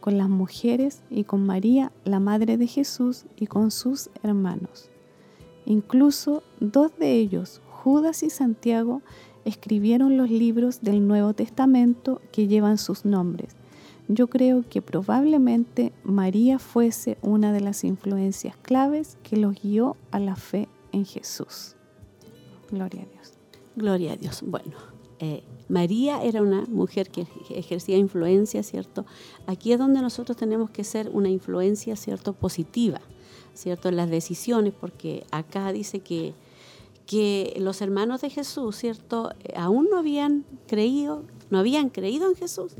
con las mujeres y con María, la Madre de Jesús, y con sus hermanos. Incluso dos de ellos, Judas y Santiago, escribieron los libros del Nuevo Testamento que llevan sus nombres. Yo creo que probablemente María fuese una de las influencias claves que los guió a la fe en Jesús. Gloria a Dios. Gloria a Dios. Bueno, eh, María era una mujer que ejercía influencia, ¿cierto? Aquí es donde nosotros tenemos que ser una influencia, ¿cierto? Positiva, ¿cierto? En las decisiones, porque acá dice que, que los hermanos de Jesús, ¿cierto? Eh, aún no habían creído, no habían creído en Jesús.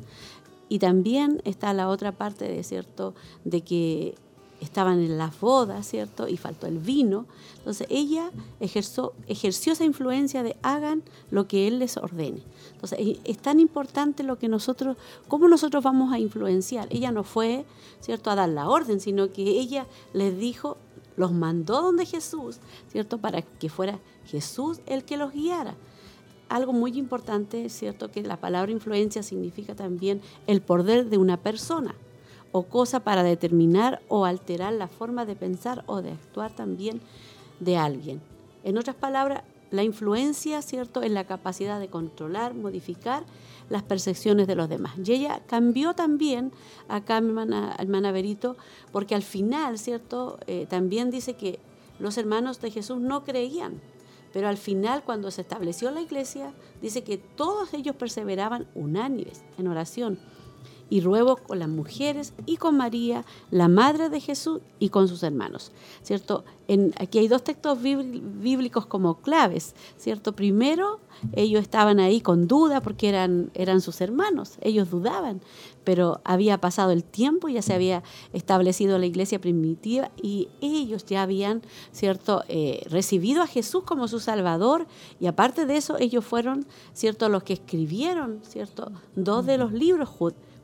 Y también está la otra parte de, ¿cierto? De que estaban en las bodas, ¿cierto? Y faltó el vino. Entonces ella ejerció, ejerció esa influencia de hagan lo que Él les ordene. Entonces es, tan importante lo que nosotros, cómo nosotros vamos a influenciar. Ella no fue, ¿cierto?, a dar la orden, sino que ella les dijo, los mandó donde Jesús, ¿cierto?, para que fuera Jesús el que los guiara algo muy importante, cierto que la palabra influencia significa también el poder de una persona o cosa para determinar o alterar la forma de pensar o de actuar también de alguien. En otras palabras, la influencia, ¿cierto?, es la capacidad de controlar, modificar las percepciones de los demás. Y ella cambió también, acá hermana, hermana porque al final, ¿cierto?, eh, también dice que los hermanos de Jesús no creían, pero al final, cuando se estableció la iglesia, dice que todos ellos perseveraban unánimes en oración y luego con las mujeres y con María, la madre de Jesús y con sus hermanos, ¿cierto? Aquí hay dos textos bíblicos como claves, ¿cierto? Primero, ellos estaban ahí con duda porque eran, eran sus hermanos, ellos dudaban, pero había pasado el tiempo, ya se había establecido la iglesia primitiva y ellos ya habían, ¿cierto?, eh, recibido a Jesús como su Salvador y aparte de eso, ellos fueron, ¿cierto?, los que escribieron, ¿cierto?, dos de los libros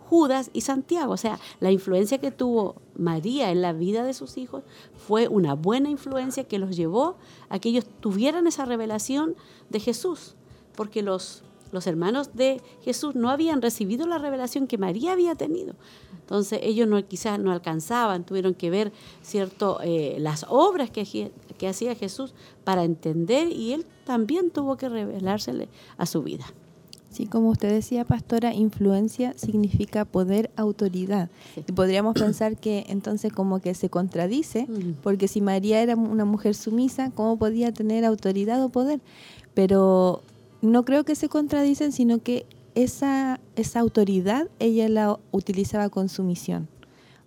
Judas y Santiago. O sea, la influencia que tuvo María en la vida de sus hijos fue una buena influencia que los llevó a que ellos tuvieran esa revelación de Jesús, porque los, los hermanos de Jesús no habían recibido la revelación que María había tenido. Entonces ellos no, quizás no alcanzaban, tuvieron que ver cierto, eh, las obras que, que hacía Jesús para entender y él también tuvo que revelársele a su vida. Sí, como usted decía, pastora, influencia significa poder, autoridad. Y podríamos pensar que entonces como que se contradice, porque si María era una mujer sumisa, ¿cómo podía tener autoridad o poder? Pero no creo que se contradicen, sino que esa, esa autoridad ella la utilizaba con sumisión.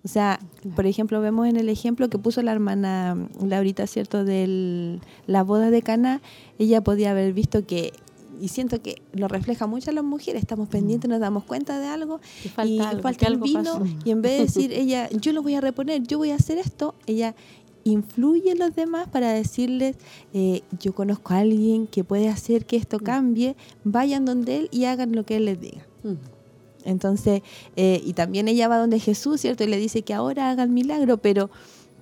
O sea, por ejemplo, vemos en el ejemplo que puso la hermana Laurita, ¿cierto? De la boda de Cana, ella podía haber visto que y siento que lo refleja mucho a las mujeres, estamos pendientes, nos damos cuenta de algo y falta el vino y en vez de decir ella, yo lo voy a reponer, yo voy a hacer esto, ella influye en los demás para decirles, eh, yo conozco a alguien que puede hacer que esto cambie, vayan donde él y hagan lo que él les diga. Entonces, eh, y también ella va donde Jesús, ¿cierto? Y le dice que ahora haga el milagro, pero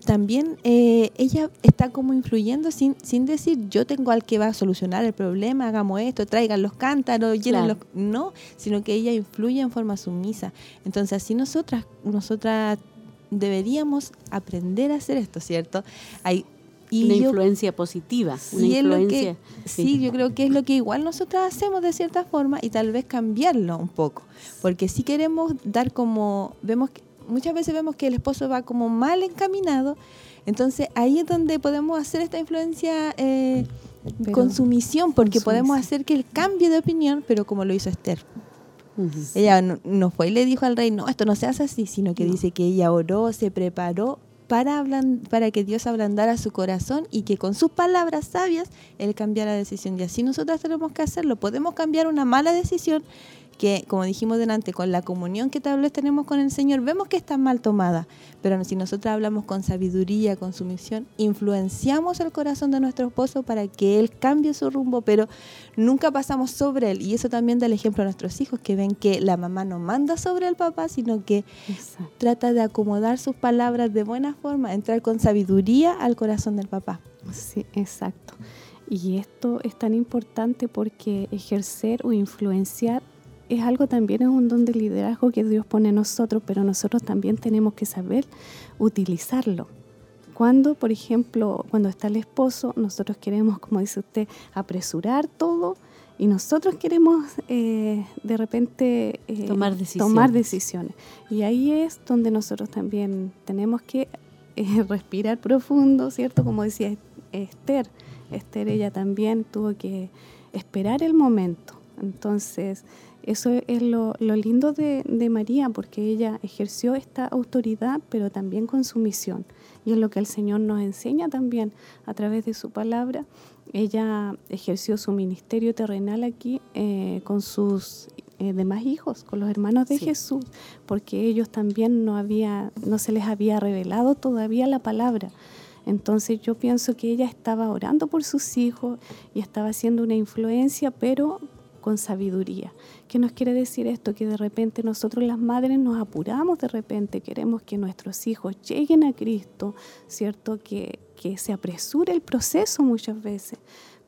también eh, ella está como influyendo sin, sin decir yo tengo al que va a solucionar el problema, hagamos esto, traigan los cántaros, llenen los... No, sino que ella influye en forma sumisa. Entonces así nosotras, nosotras deberíamos aprender a hacer esto, ¿cierto? Hay y una influencia positiva. Sí, que, sí, yo creo que es lo que igual nosotras hacemos de cierta forma y tal vez cambiarlo un poco. Porque si queremos dar como, vemos que muchas veces vemos que el esposo va como mal encaminado, entonces ahí es donde podemos hacer esta influencia eh, con sumisión, porque podemos hacer que él cambie de opinión, pero como lo hizo Esther. Ella no, fue y le dijo al rey, no, esto no se hace así, sino que dice que ella oró, se preparó para, para que Dios ablandara su corazón y que con sus palabras sabias él cambiara la decisión. Y así nosotras tenemos que hacerlo. Podemos cambiar una mala decisión que, como dijimos delante, con la comunión que tal vez tenemos con el Señor, vemos que está mal tomada, pero si nosotros hablamos con sabiduría, con sumisión, influenciamos el corazón de nuestro esposo para que él cambie su rumbo, pero nunca pasamos sobre él. Y eso también da el ejemplo a nuestros hijos, que ven que la mamá no manda sobre el papá, sino que trata de acomodar sus palabras de buena forma, entrar con sabiduría al corazón del papá. Sí, exacto. Y esto es tan importante porque ejercer o influenciar es algo también, es un don de liderazgo que Dios pone en nosotros, pero nosotros también tenemos que saber utilizarlo. Cuando, por ejemplo, cuando está el esposo, nosotros queremos, como dice usted, apresurar todo y nosotros queremos eh, de repente eh, tomar, decisiones. tomar decisiones. Y ahí es donde nosotros también tenemos que (laughs) eh, respirar profundo, ¿cierto? Como decía Esther, Esther ella también tuvo que esperar el momento. Entonces, eso es lo, lindo de, María, porque ella ejerció esta autoridad, pero también con su misión. Y es lo que el Señor nos enseña también a través de su palabra. Ella ejerció su ministerio terrenal aquí eh, con sus eh, demás hijos, con los hermanos de Jesús, porque ellos también no, había, no se les había revelado todavía la palabra. Entonces yo pienso que ella estaba orando por sus hijos y estaba haciendo una influencia, pero con sabiduría. ¿Qué nos quiere decir esto? Que de repente nosotros las madres nos apuramos de repente, queremos que nuestros hijos lleguen a Cristo, ¿cierto? Que, que se apresure el proceso muchas veces,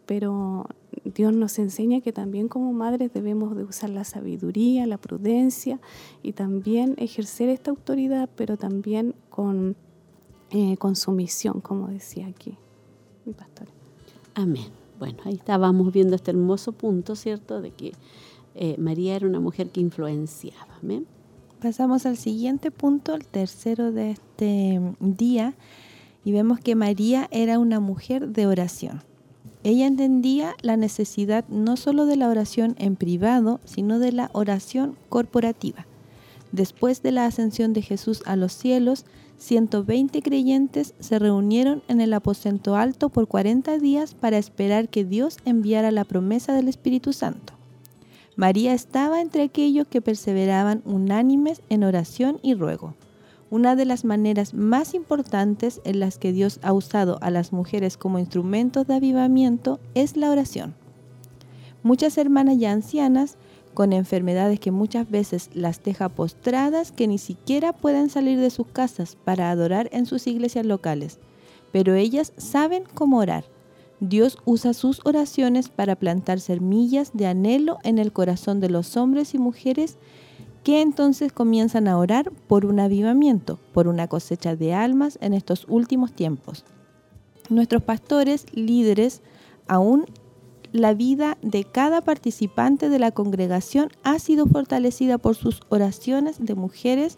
pero Dios nos enseña que también como madres debemos de usar la sabiduría, la prudencia y también ejercer esta autoridad, pero también con, eh, con sumisión, como decía aquí mi pastor. Amén. Bueno, ahí estábamos viendo este hermoso punto, ¿cierto? De que eh, María era una mujer que influenciaba. Pasamos al siguiente punto, el tercero de este día, y vemos que María era una mujer de oración. Ella entendía la necesidad no solo de la oración en privado, sino de la oración corporativa. Después de la ascensión de Jesús a los cielos, 120 creyentes se reunieron en el aposento alto por 40 días para esperar que Dios enviara la promesa del Espíritu Santo. María estaba entre aquellos que perseveraban unánimes en oración y ruego. Una de las maneras más importantes en las que Dios ha usado a las mujeres como instrumentos de avivamiento es la oración. Muchas hermanas ya ancianas, con enfermedades que muchas veces las deja postradas, que ni siquiera pueden salir de sus casas para adorar en sus iglesias locales, pero ellas saben cómo orar Dios usa sus oraciones para plantar semillas de anhelo en el corazón de los hombres y mujeres que entonces comienzan a orar por un avivamiento, por una cosecha de almas en estos últimos tiempos. Nuestros pastores, líderes, aún la vida de cada participante de la congregación ha sido fortalecida por sus oraciones de mujeres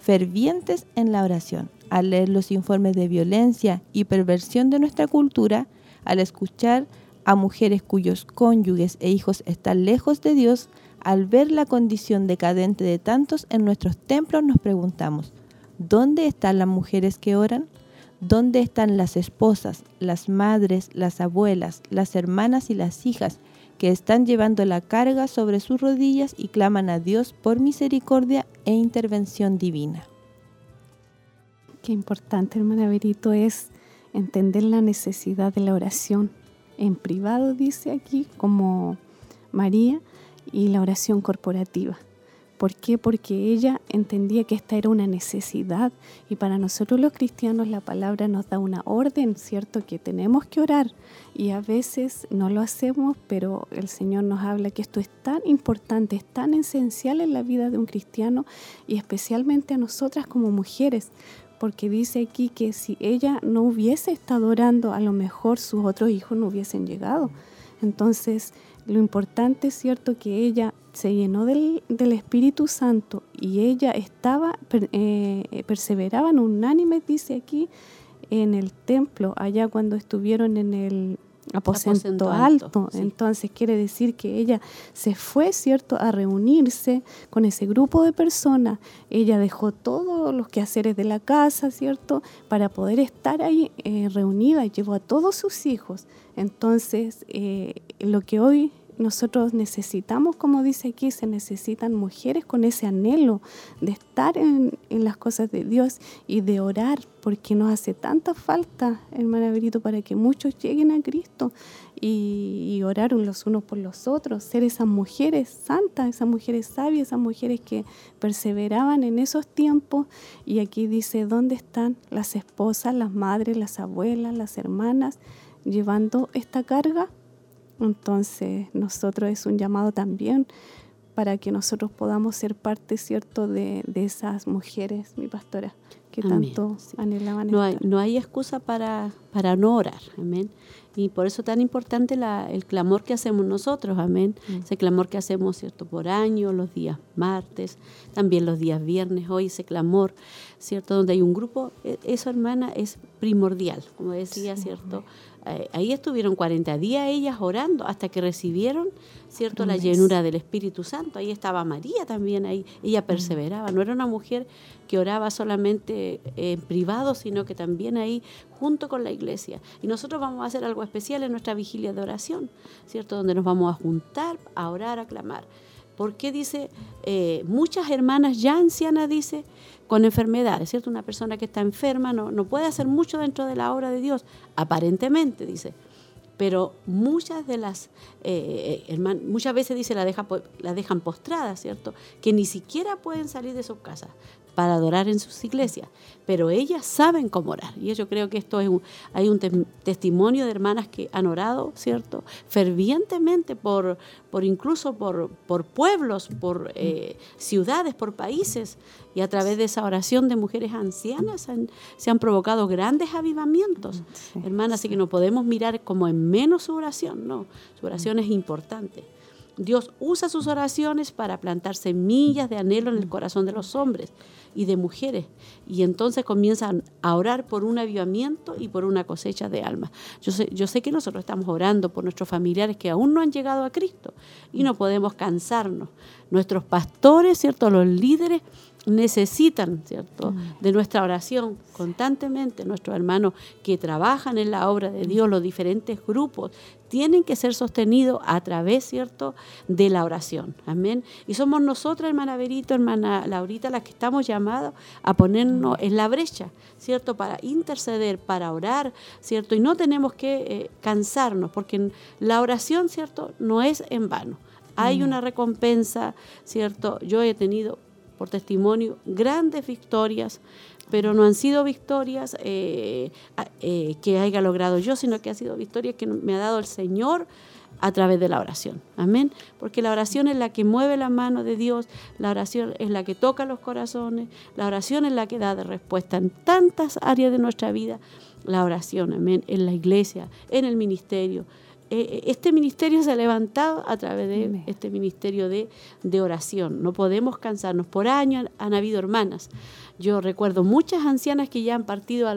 fervientes en la oración. Al leer los informes de violencia y perversión de nuestra cultura, al escuchar a mujeres cuyos cónyuges e hijos están lejos de Dios, al ver la condición decadente de tantos en nuestros templos, nos preguntamos, ¿dónde están las mujeres que oran? ¿Dónde están las esposas, las madres, las abuelas, las hermanas y las hijas que están llevando la carga sobre sus rodillas y claman a Dios por misericordia e intervención divina? Qué importante, hermana Berito, es entender la necesidad de la oración en privado, dice aquí, como María, y la oración corporativa. ¿Por qué? Porque ella entendía que esta era una necesidad y para nosotros los cristianos la palabra nos da una orden, ¿cierto? Que tenemos que orar y a veces no lo hacemos, pero el Señor nos habla que esto es tan importante, es tan esencial en la vida de un cristiano y especialmente a nosotras como mujeres, porque dice aquí que si ella no hubiese estado orando, a lo mejor sus otros hijos no hubiesen llegado. Entonces, lo importante es cierto que ella se llenó del, Espíritu Santo y ella estaba, eh, perseveraban unánimes, dice aquí, en el templo, allá cuando estuvieron en el aposento, alto. Entonces quiere decir que ella se fue, ¿cierto?, a reunirse con ese grupo de personas. Ella dejó todos los quehaceres de la casa, ¿cierto?, para poder estar ahí eh, reunida y llevó a todos sus hijos. Entonces, eh, lo que hoy nosotros necesitamos, como dice aquí, se necesitan mujeres con ese anhelo de estar en, las cosas de Dios y de orar, porque nos hace tanta falta, hermana Berito, para que muchos lleguen a Cristo y, y orar los unos por los otros, ser esas mujeres santas, esas mujeres sabias, esas mujeres que perseveraban en esos tiempos. Y aquí dice, ¿dónde están las esposas, las madres, las abuelas, las hermanas? llevando esta carga entonces, nosotros es un llamado también para que nosotros podamos ser parte, ¿cierto?, de, esas mujeres, mi pastora, que tanto anhelaban. No hay, no hay excusa para, para no orar, amén. Y por eso tan importante la, el clamor que hacemos nosotros, amén. Mm. Ese clamor que hacemos, ¿cierto? Por año, los días martes, también los días viernes, hoy ese clamor, ¿cierto? Donde hay un grupo, e, eso, hermana, es primordial, como decía, ¿cierto? Eh, ahí estuvieron 40 días ellas orando hasta que recibieron, ¿cierto?, la llenura del Espíritu Santo. Ahí estaba María también, ahí ella perseveraba. No era una mujer que oraba solamente en privado, sino que también ahí junto con la iglesia. Y nosotros vamos a hacer algo especial en nuestra vigilia de oración, ¿cierto?, donde nos vamos a juntar a orar, a clamar. Porque dice, eh, muchas hermanas ya ancianas, dice, con enfermedades, ¿cierto? Una persona que está enferma no, no puede hacer mucho dentro de la obra de Dios, aparentemente, dice. Pero muchas de las, eh, eh, muchas veces dice, la, deja, la dejan postrada, ¿cierto? Que ni siquiera pueden salir de sus casas para adorar en sus iglesias, pero ellas saben cómo orar. Y yo creo que esto es un, hay un testimonio de hermanas que han orado, ¿cierto? Fervientemente por, por incluso por, por pueblos, por eh, ciudades, por países. Y a través de esa oración de mujeres ancianas se han provocado grandes avivamientos. Hermanas, así que no podemos mirar como en menos su oración, no, su oración es importante. Dios usa sus oraciones para plantar semillas de anhelo en el corazón de los hombres y de mujeres. Y entonces comienzan a orar por un avivamiento y por una cosecha de almas. Yo sé, yo sé que nosotros estamos orando por nuestros familiares que aún no han llegado a Cristo y no podemos cansarnos. Nuestros pastores, ¿cierto? Los líderes necesitan, ¿cierto?, de nuestra oración constantemente. Nuestros hermanos que trabajan en la obra de Dios, los diferentes grupos, tienen que ser sostenidos a través, ¿cierto?, de la oración. Amén. Y somos nosotras, hermana Berito, hermana Laurita, las que estamos llamados a ponernos en la brecha, ¿cierto?, para interceder, para orar, ¿cierto? Y no tenemos que eh, cansarnos, porque la oración, ¿cierto?, no es en vano. Hay una recompensa, ¿cierto? Yo he tenido por testimonio grandes victorias, pero no han sido victorias eh, eh, que haya logrado yo, sino que han sido victorias que me ha dado el Señor a través de la oración. Amén. Porque la oración es la que mueve la mano de Dios, la oración es la que toca los corazones, la oración es la que da de respuesta en tantas áreas de nuestra vida. La oración, amén, en la iglesia, en el ministerio, eh, este ministerio se ha levantado a través de este ministerio de, oración. No podemos cansarnos. Por años han, habido hermanas. Yo recuerdo muchas ancianas que ya han partido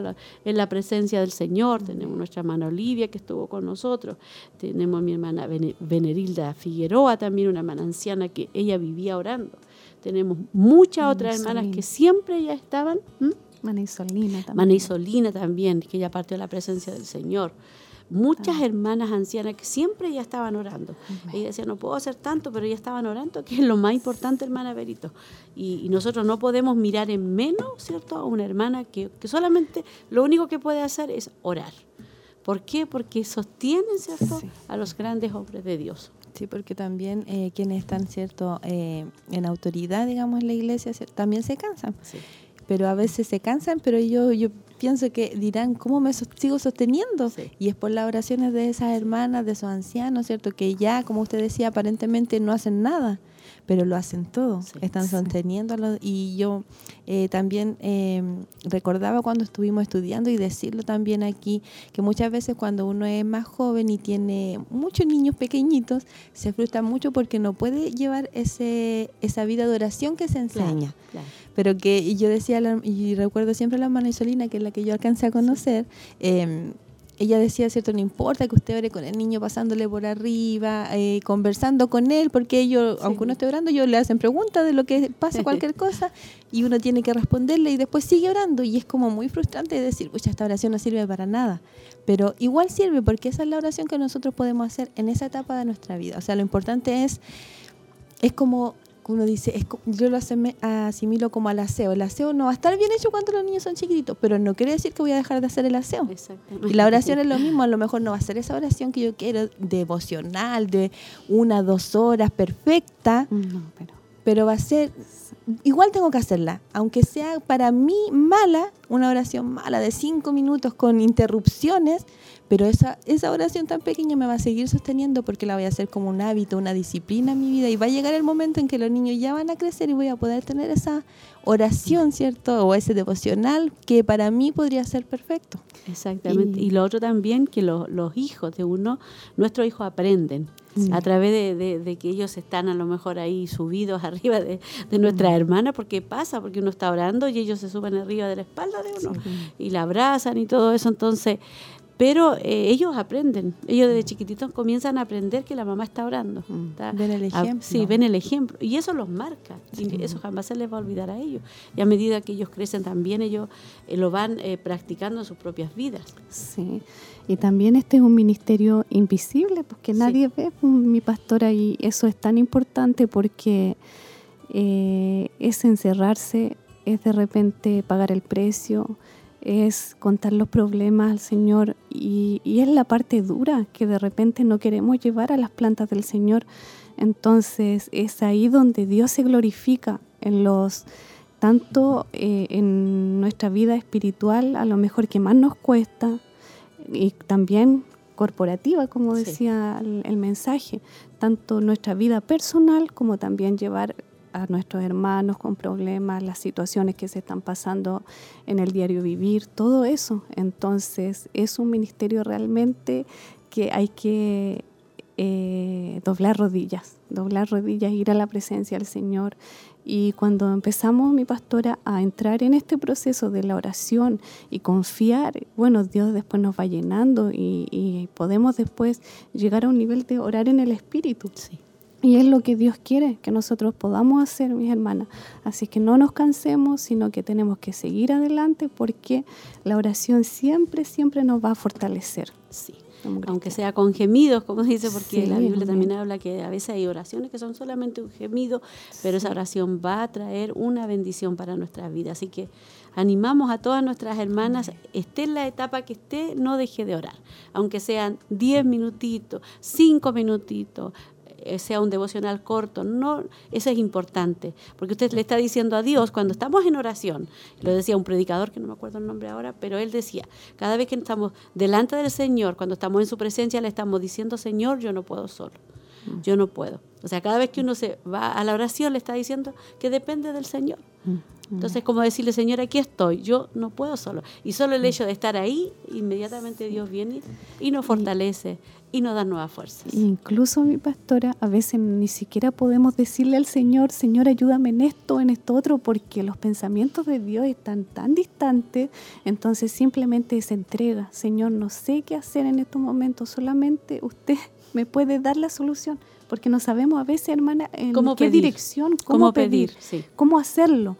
en la presencia del Señor. Tenemos nuestra hermana Olivia que estuvo con nosotros. Tenemos mi hermana Venerilda Figueroa, también una hermana anciana que ella vivía orando. Tenemos muchas otras hermanas que siempre ya estaban. Mana Isolina también. Mana Isolina también, que ya partió en la presencia del Señor muchas hermanas ancianas que siempre ya estaban orando. Ella decía, no puedo hacer tanto, pero ya estaban orando, que es lo más importante, hermana Berito. Y, nosotros no podemos mirar en menos, ¿cierto?, a una hermana que, solamente lo único que puede hacer es orar. ¿Por qué? Porque sostienen, ¿cierto?, a los grandes hombres de Dios. Sí, porque también eh, quienes están, ¿cierto?, eh, en autoridad, digamos, en la iglesia, también se cansan. Pero a veces se cansan, pero yo, yo pienso que dirán, ¿cómo me sigo sosteniendo? Y es por las oraciones de esas hermanas, de esos ancianos, ¿cierto? Que ya, como usted decía, aparentemente no hacen nada, pero lo hacen todo, están sosteniéndolo. Y yo eh, también em, recordaba cuando estuvimos estudiando y decirlo también aquí, que muchas veces cuando uno es más joven y tiene muchos niños pequeñitos, se frustra mucho porque no puede llevar ese, esa vida de oración que se enseña. Pero que yo decía, y recuerdo siempre a la hermana Isolina, que es la que yo alcancé a conocer, eh, ella decía, ¿cierto? No importa que usted ore con el niño pasándole por arriba, eh, conversando con él, porque ellos, aunque uno esté orando, ellos le hacen preguntas de lo que pasa, (laughs) cualquier cosa, y uno tiene que responderle y después sigue orando. Y es como muy frustrante decir, pucha, esta oración no sirve para nada. Pero igual sirve porque esa es la oración que nosotros podemos hacer en esa etapa de nuestra vida. O sea, lo importante es, es como uno dice, es, yo lo asimilo como al aseo. El aseo no va a estar bien hecho cuando los niños son chiquititos, pero no quiere decir que voy a dejar de hacer el aseo. Y la oración es lo mismo, a lo mejor no va a ser esa oración que yo quiero, devocional, de una, dos horas, perfecta, pero... pero va a ser, igual tengo que hacerla, aunque sea para mí mala, una oración mala de cinco minutos con interrupciones, pero esa, esa oración tan pequeña me va a seguir sosteniendo porque la voy a hacer como un hábito, una disciplina en mi vida y va a llegar el momento en que los niños ya van a crecer y voy a poder tener esa oración, ¿cierto? O ese devocional que para mí podría ser perfecto. Exactamente. Y, lo otro también, que los hijos de uno, nuestros hijos aprenden. a través de, que ellos están a lo mejor ahí subidos (laughs) arriba de, nuestra hermana, porque pasa, porque uno está orando y ellos se suben arriba de la espalda de uno y la abrazan y todo eso. Entonces, pero eh, ellos aprenden, ellos desde chiquititos comienzan a aprender que la mamá está orando. Mm. ven el ejemplo. sí, ven el ejemplo. Y eso los marca. Y eso jamás se les va a olvidar a ellos. Y a medida que ellos crecen también, ellos eh, lo van eh, practicando en sus propias vidas. Sí. Y también este es un ministerio invisible, porque nadie ve mi pastora y eso es tan importante porque es encerrarse, es de repente pagar el precio, es contar los problemas al Señor y, es la parte dura que de repente no queremos llevar a las plantas del Señor. Entonces es ahí donde Dios se glorifica en los tanto eh, en nuestra vida espiritual, a lo mejor que más nos cuesta, y también corporativa, como decía el, mensaje, tanto nuestra vida personal como también llevar a nuestros hermanos con problemas, las situaciones que se están pasando en el diario vivir, todo eso. Entonces es un ministerio realmente que hay que eh, doblar rodillas, doblar rodillas, ir a la presencia del Señor. Y cuando empezamos, mi pastora, a entrar en este proceso de la oración y confiar, bueno, Dios después nos va llenando y, y podemos después llegar a un nivel de orar en el Espíritu. Sí. Y es lo que Dios quiere que nosotros podamos hacer, mis hermanas. Así que no nos cansemos, sino que tenemos que seguir adelante porque la oración siempre, siempre nos va a fortalecer. Sí. Aunque sea con gemidos, como dice, porque Sí, la Biblia también habla que a veces hay oraciones que son solamente un gemido, pero esa oración va a traer una bendición para nuestra vida. Así que animamos a todas nuestras hermanas, esté en la etapa que esté, no deje de orar. Aunque sean 10 minutitos, 5 minutitos, sea un devocional corto, no, eso es importante, porque usted le está diciendo a Dios cuando estamos en oración, lo decía un predicador que no me acuerdo el nombre ahora, pero él decía, cada vez que estamos delante del Señor, cuando estamos en su presencia, le estamos diciendo, Señor, yo no puedo solo, yo no puedo. O sea, cada vez que uno se va a la oración, le está diciendo que depende del Señor. Entonces, como decirle, Señor, aquí estoy, yo no puedo solo. Y solo el hecho de estar ahí, inmediatamente Dios viene y nos fortalece y nos da nuevas fuerzas. Incluso mi pastora, a veces ni siquiera podemos decirle al Señor, Señor, ayúdame en esto, en esto otro, porque los pensamientos de Dios están tan distantes, entonces simplemente se entrega, Señor, no sé qué hacer en estos momentos, solamente usted me puede dar la solución, porque no sabemos a veces, hermana, en ¿Cómo qué pedir? dirección, ¿Cómo cómo, pedir? pedir, Sí. cómo hacerlo.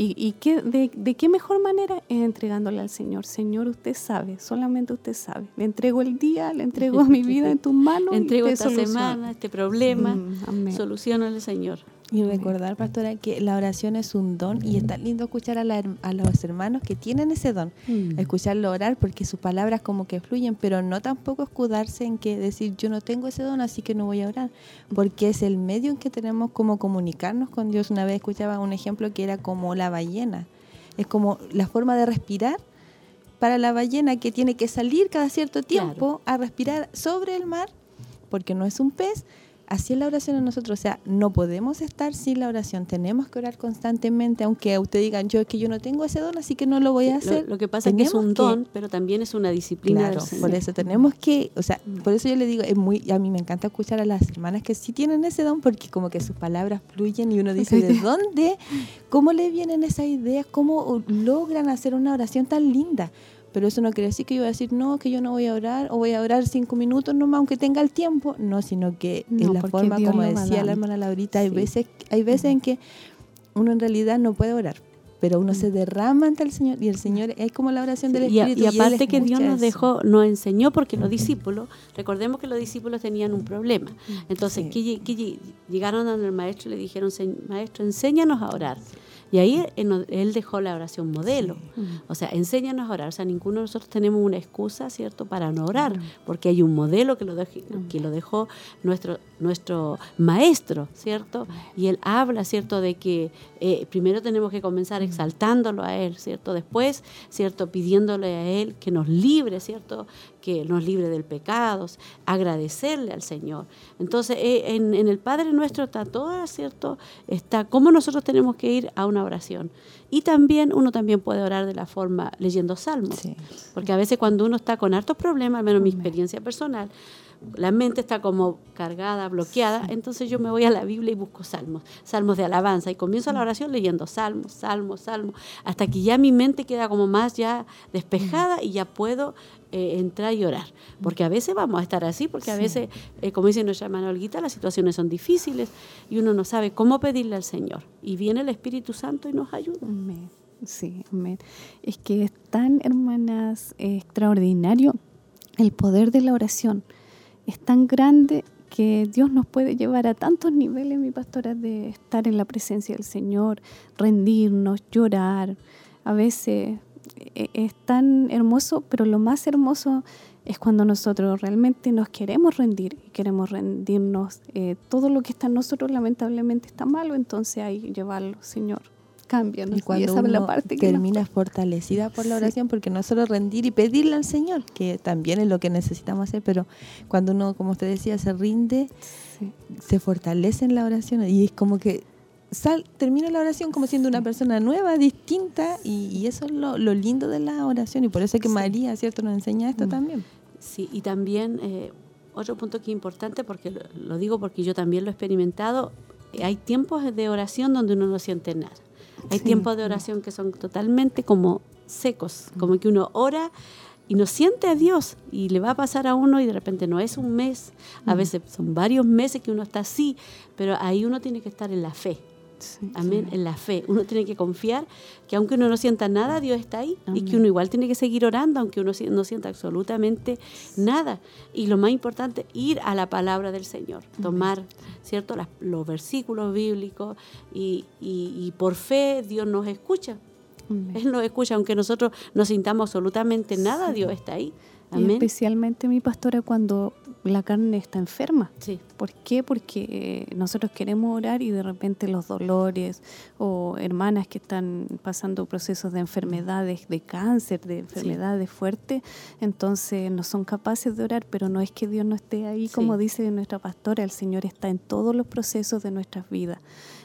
¿Y, y qué, de, de qué mejor manera es entregándole al Señor? Señor, usted sabe, solamente usted sabe. Le entrego el día, le entrego mi vida en tus manos. y (laughs) Entrego esta soluciona. semana, este problema, Mm, amén. solucionale, Señor. Y recordar, pastora, que la oración es un don y es tan lindo escuchar a, la a los hermanos que tienen ese don. Mm. Escucharlo orar porque sus palabras como que fluyen, pero no tampoco escudarse en que decir yo no tengo ese don, así que no voy a orar. Porque es el medio en que tenemos como comunicarnos con Dios. Una vez escuchaba un ejemplo que era como la ballena. Es como la forma de respirar para la ballena que tiene que salir cada cierto tiempo a respirar sobre el mar, porque no es un pez. Así es la oración en nosotros, o sea, no podemos estar sin la oración, tenemos que orar constantemente, aunque usted digan, yo es que yo no tengo ese don, así que no lo voy a hacer. lo que pasa es que es un don, pero también es una disciplina Claro, por eso tenemos que, o sea, por eso yo le digo, es muy, a mí me encanta escuchar a las hermanas que sí tienen ese don, porque como que sus palabras fluyen y uno dice, ¿de dónde? ¿Cómo le vienen esas ideas? ¿Cómo logran hacer una oración tan linda? Pero eso no quiere decir que yo voy a decir, no, que yo no voy a orar, o voy a orar cinco minutos nomás, aunque tenga el tiempo. No, sino que es No, la porque forma, Dios como decía la hermana Laurita, hay veces, hay veces en que uno en realidad no puede orar, pero uno se derrama ante el Señor, y el Señor es como la oración del Y, a- Espíritu. y él aparte que Dios nos dejó, nos enseñó porque los discípulos, recordemos que los discípulos tenían un problema. Entonces, Sí. que, lle- que lle- llegaron donde el maestro y le dijeron, "Se- maestro, enséñanos a orar. Y ahí él, dejó la oración modelo. O sea, enséñanos a orar. O sea, ninguno de nosotros tenemos una excusa, ¿cierto?, para no orar, porque hay un modelo que lo, dej- que lo dejó nuestro, nuestro maestro, ¿cierto? Y él habla, ¿cierto?, de que eh, primero tenemos que comenzar exaltándolo a él, ¿cierto? Después, ¿cierto?, pidiéndole a él que nos libre, ¿cierto?, que nos libre del pecado, agradecerle al Señor. Entonces, eh, en, en el Padre Nuestro está todo, ¿cierto? Está cómo nosotros tenemos que ir a una oración. Y también uno también puede orar de la forma leyendo salmos. Sí. Porque a veces cuando uno está con hartos problemas, al menos mi experiencia personal, la mente está como cargada, bloqueada, entonces yo me voy a la Biblia y busco salmos, salmos de alabanza, y comienzo la oración leyendo salmos, salmos, salmos, hasta que ya mi mente queda como más ya despejada y ya puedo eh, entrar y orar. Porque a veces vamos a estar así, porque a veces, eh, como dice nuestra hermana Olguita, las situaciones son difíciles y uno no sabe cómo pedirle al Señor. Y viene el Espíritu Santo y nos ayuda. Amén. Sí, amén. Es que es tan, hermanas, eh, extraordinario el poder de la oración. Es tan grande que Dios nos puede llevar a tantos niveles, mi pastora, de estar en la presencia del Señor, rendirnos, llorar. A veces eh, es tan hermoso, pero lo más hermoso es cuando nosotros realmente nos queremos rendir y queremos rendirnos. eh, todo lo que está en nosotros lamentablemente está malo, entonces hay que llevarlo, Señor. Cámbianos. Y cuando esa es la uno parte que nos- termina fortalecida por la Sí. oración, porque no es solo rendir y pedirle al Señor, que también es lo que necesitamos hacer, pero cuando uno, como usted decía, se rinde, Sí. se fortalece en la oración y es como que sal, termina la oración como siendo una persona nueva, distinta, y, y eso es lo, lo lindo de la oración, y por eso es que Sí. María, ¿cierto?, nos enseña esto Mm. también. Sí, y también eh, otro punto que es importante, porque lo, lo digo porque yo también lo he experimentado, hay tiempos de oración donde uno no siente nada. Hay Sí. tiempos de oración que son totalmente como secos, como que uno ora y no siente a Dios y le va a pasar a uno y de repente no es un mes, a veces son varios meses que uno está así, pero ahí uno tiene que estar en la fe. Sí. Amén, en la fe. Uno tiene que confiar que aunque uno no sienta nada, Dios está ahí y que uno igual tiene que seguir orando aunque uno no sienta absolutamente nada. Y lo más importante, ir a la palabra del Señor, tomar, ¿cierto?, Las- los versículos bíblicos y, y- y por fe Dios nos escucha. Amén. Él nos escucha, aunque nosotros no sintamos absolutamente nada, Dios está ahí. Y especialmente mi pastora cuando la carne está enferma. Sí, ¿Por qué? Porque eh, nosotros queremos orar y de repente los dolores o hermanas que están pasando procesos de enfermedades, de cáncer, de enfermedades fuertes, entonces no son capaces de orar, pero no es que Dios no esté ahí, Sí. como dice nuestra pastora, el Señor está en todos los procesos de nuestras vidas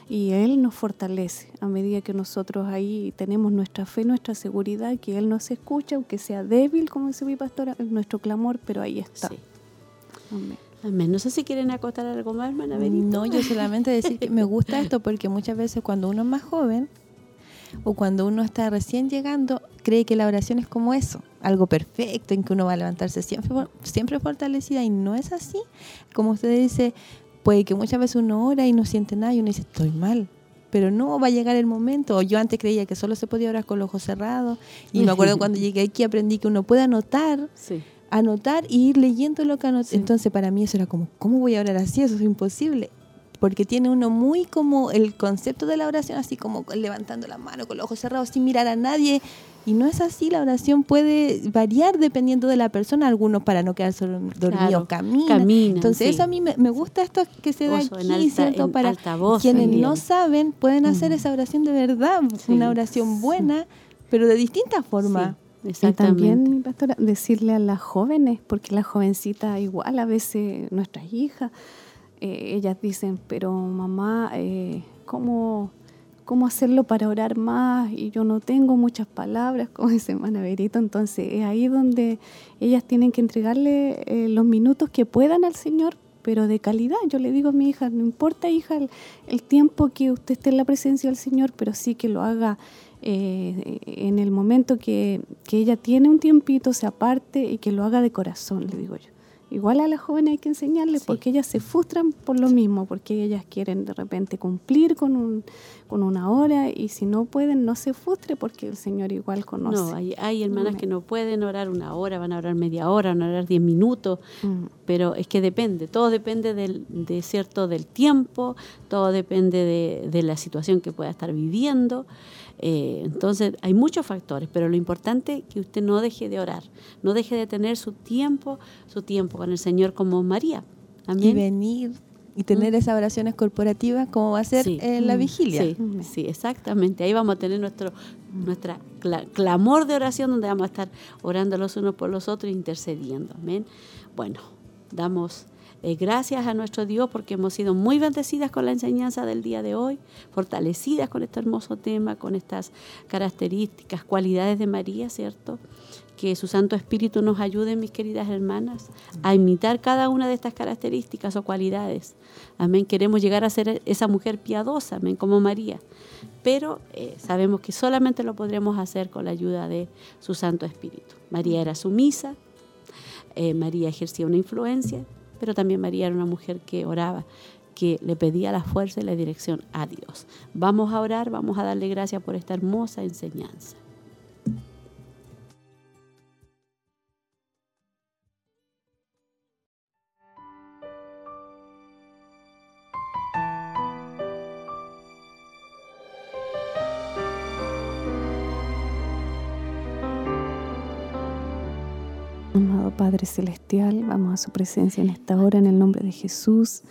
y Él nos fortalece a medida que nosotros ahí tenemos nuestra fe, nuestra seguridad, que Él nos escucha, aunque sea débil, como dice mi pastora, es nuestro clamor, pero ahí está. sí. Amén. Amén. No sé si quieren acotar algo más, hermana Benito. No, yo solamente decir que me gusta esto porque muchas veces cuando uno es más joven o cuando uno está recién llegando, cree que la oración es como eso, algo perfecto, en que uno va a levantarse siempre, siempre fortalecida y no es así. Como usted dice, puede que muchas veces uno ora y no siente nada y uno dice, estoy mal. Pero no va a llegar el momento. Yo antes creía que solo se podía orar con los ojos cerrados. Y me acuerdo (laughs) cuando llegué aquí aprendí que uno puede anotar Sí. Anotar y ir leyendo lo que anoté. Sí. Entonces para mí eso era como, ¿cómo voy a orar así? Eso es imposible. Porque tiene uno muy como el concepto de la oración, así como levantando la mano con los ojos cerrados sin mirar a nadie. Y no es así, la oración puede variar dependiendo de la persona. Algunos para no quedarse dormidos Claro, caminan, Entonces sí. eso a mí me, me gusta esto que se da Oso, aquí, alta- Para alta voz quienes no saben, pueden hacer Mm. esa oración de verdad, Sí. una oración buena, pero de distintas formas. Y también, mi pastora, decirle a las jóvenes, porque las jovencitas igual a veces, nuestras hijas, eh, ellas dicen, pero mamá, eh, ¿cómo, ¿cómo hacerlo para orar más? Y yo no tengo muchas palabras, (laughs) como dice hermana Berito. Entonces es ahí donde ellas tienen que entregarle eh, los minutos que puedan al Señor, pero de calidad. Yo le digo a mi hija, no importa hija el, el tiempo que usted esté en la presencia del Señor, pero sí que lo haga eh, en el momento que, que ella tiene un tiempito, se aparte y que lo haga de corazón, le digo yo. Igual a las jóvenes hay que enseñarles Sí. porque ellas se frustran por lo mismo, porque ellas quieren de repente cumplir con, un, con una hora y si no pueden, no se frustre porque el Señor igual conoce. No, hay, hay hermanas que no pueden orar una hora, van a orar media hora, van a orar diez minutos, Mm. pero es que depende, todo depende del, de cierto del tiempo, todo depende de, de la situación que pueda estar viviendo. Eh, entonces hay muchos factores, pero lo importante es que usted no deje de orar, no deje de tener su tiempo, su tiempo con el Señor como María. Y Amén. venir y tener esas oraciones corporativas como va a ser Sí. en la Mm, vigilia. Sí, sí, exactamente. Ahí vamos a tener nuestro nuestra cla- clamor de oración donde vamos a estar orando los unos por los otros e intercediendo. Amén. Bueno, damos eh, gracias a nuestro Dios porque hemos sido muy bendecidas con la enseñanza del día de hoy, fortalecidas con este hermoso tema, con estas características, cualidades de María, ¿cierto? Que su Santo Espíritu nos ayude, mis queridas hermanas, a imitar cada una de estas características o cualidades. Amén. Queremos llegar a ser esa mujer piadosa, amén, como María. Pero eh, sabemos que solamente lo podremos hacer con la ayuda de su Santo Espíritu. María era sumisa, eh, María ejercía una influencia, pero también María era una mujer que oraba, que le pedía la fuerza y la dirección a Dios. Vamos a orar, vamos a darle gracias por esta hermosa enseñanza. Padre Celestial, vamos a su presencia en esta hora en el nombre de Jesús.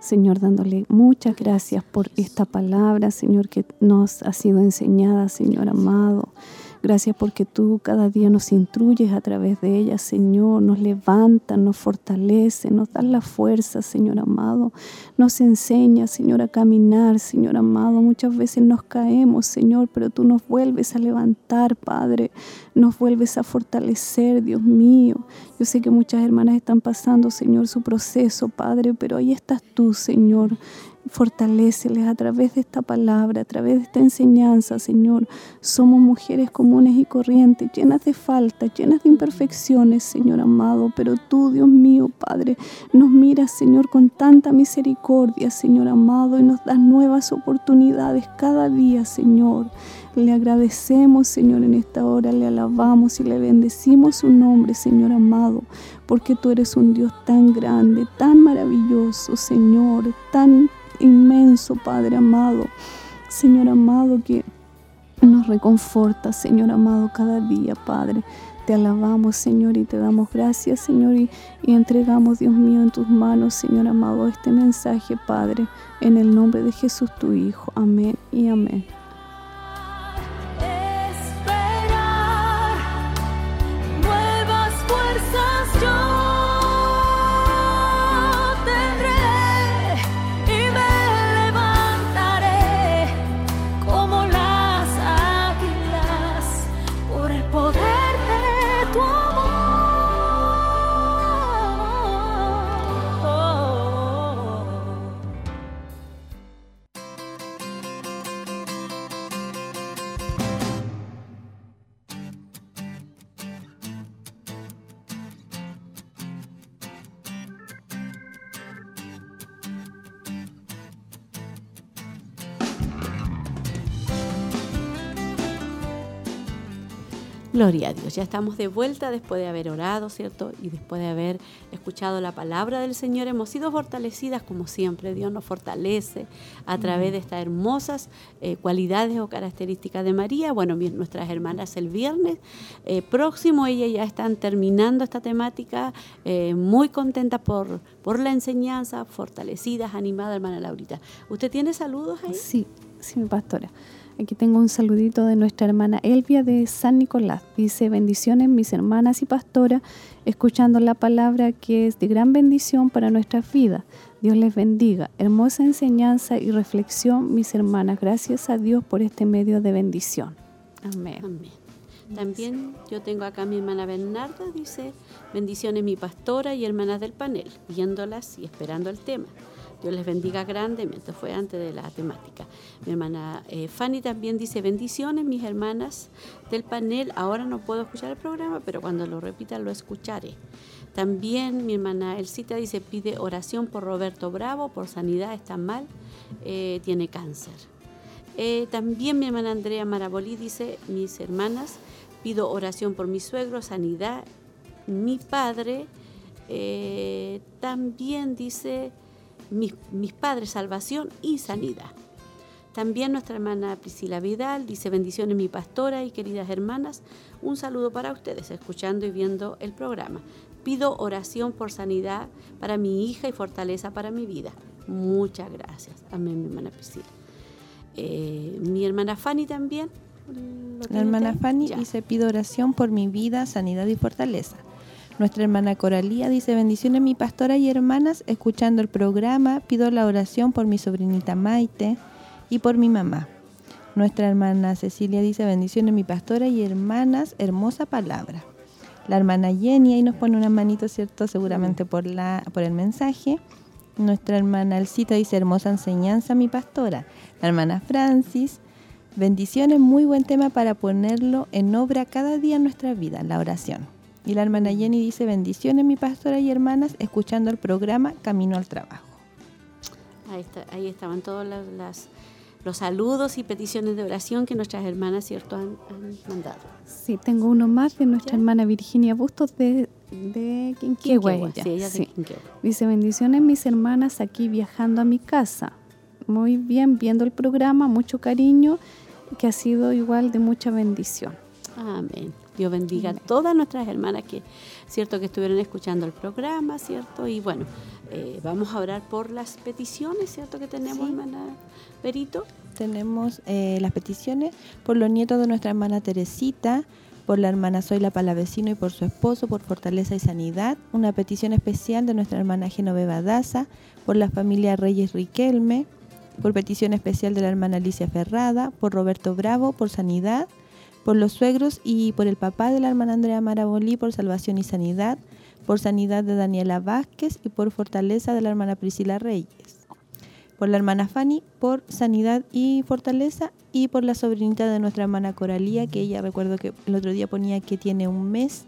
Señor, dándole muchas gracias por esta palabra, Señor, que nos ha sido enseñada, Señor amado. Gracias porque tú cada día nos instruyes a través de ella, Señor, nos levantas, nos fortalece, nos das la fuerza, Señor amado, nos enseña, Señor, a caminar, Señor amado. Muchas veces nos caemos, Señor, pero tú nos vuelves a levantar, Padre, nos vuelves a fortalecer, Dios mío. Yo sé que muchas hermanas están pasando, Señor, su proceso, Padre, pero ahí estás tú, Señor Fortaléceles a través de esta palabra, a través de esta enseñanza, Señor. Somos mujeres comunes y corrientes, llenas de faltas, llenas de imperfecciones, Señor amado. Pero tú, Dios mío, Padre, nos miras, Señor, con tanta misericordia, Señor amado, y nos das nuevas oportunidades cada día, Señor. Le agradecemos, Señor, en esta hora, le alabamos y le bendecimos su nombre, Señor amado, porque tú eres un Dios tan grande, tan maravilloso, Señor, tan inmenso, Padre amado. Señor amado, que nos reconforta, Señor amado, cada día, Padre. Te alabamos, Señor, y te damos gracias, Señor, y, entregamos, Dios mío, en tus manos, Señor amado, este mensaje, Padre, en el nombre de Jesús, tu Hijo. Amén y amén. Gloria a Dios, ya estamos de vuelta después de haber orado, ¿cierto? Y después de haber escuchado la palabra del Señor, hemos sido fortalecidas como siempre. Dios nos fortalece a través de estas hermosas eh, cualidades o características de María. Bueno, nuestras hermanas el viernes eh, próximo, ellas ya están terminando esta temática, eh, muy contentas por, por la enseñanza, fortalecidas, animadas, hermana Laurita. ¿Usted tiene saludos ahí? Sí, sí, mi pastora. Aquí tengo un saludito de nuestra hermana Elvia de San Nicolás. Dice, bendiciones mis hermanas y pastora, escuchando la palabra que es de gran bendición para nuestras vidas. Dios les bendiga. Hermosa enseñanza y reflexión, mis hermanas. Gracias a Dios por este medio de bendición. Amén. Amén. También yo tengo acá a mi hermana Bernarda, dice, bendiciones mi pastora y hermanas del panel, viéndolas y esperando el tema. Dios les bendiga grandemente. Fue antes de la temática. Mi hermana eh, Fanny también dice bendiciones, mis hermanas del panel. Ahora no puedo escuchar el programa, pero cuando lo repita lo escucharé. También mi hermana Elcita dice pide oración por Roberto Bravo, por sanidad, está mal, eh, tiene cáncer. Eh, también mi hermana Andrea Marabolí dice, mis hermanas, pido oración por mi suegro, sanidad, mi padre. también dice mis, padres, salvación y sanidad. También nuestra hermana Priscila Vidal dice bendiciones mi pastora y queridas hermanas, un saludo para ustedes escuchando y viendo el programa. Pido oración por sanidad para mi hija y fortaleza para mi vida. Muchas gracias. Amén, mi hermana Priscila. Eh, mi hermana Fanny también. La hermana Fanny dice pido oración por mi vida, sanidad y fortaleza. Nuestra hermana Coralía dice, bendiciones mi pastora y hermanas, escuchando el programa, pido la oración por mi sobrinita Maite y por mi mamá. Nuestra hermana Cecilia dice, bendiciones mi pastora y hermanas, hermosa palabra. La hermana Jenny ahí nos pone una manito, ¿cierto? Seguramente por, la, por el mensaje. Nuestra hermana Alcita dice, hermosa enseñanza mi pastora. La hermana Francis, bendiciones, muy buen tema para ponerlo en obra cada día en nuestra vida, la oración. Y la hermana Jenny dice, bendiciones mi pastora y hermanas, escuchando el programa Camino al Trabajo. Ahí, estaban todos los, saludos y peticiones de oración que nuestras hermanas cierto han, mandado. Sí, tengo uno más de nuestra hermana Virginia Bustos de, de Quinquehue. Sí, Dice, bendiciones mis hermanas aquí viajando a mi casa. Muy bien, viendo el programa, mucho cariño, que ha sido igual de mucha bendición. Amén. Dios bendiga a todas nuestras hermanas que, cierto, que estuvieron escuchando el programa, cierto, y bueno, eh, vamos a orar por las peticiones, cierto, que tenemos, hermana Perito. tenemos eh, las peticiones por los nietos de nuestra hermana Teresita, por la hermana Zoila Palavecino y por su esposo, por fortaleza y sanidad. Una petición especial de nuestra hermana Genoveva Daza, por la familia Reyes Riquelme, por petición especial de la hermana Alicia Ferrada, por Roberto Bravo, por sanidad, por los suegros y por el papá de la hermana Andrea Marabolí, por salvación y sanidad, por sanidad de Daniela Vázquez y por fortaleza de la hermana Priscila Reyes por la hermana Fanny, por sanidad y fortaleza, y por la sobrinita de nuestra hermana Coralía, que ella recuerdo que el otro día ponía que tiene un mes,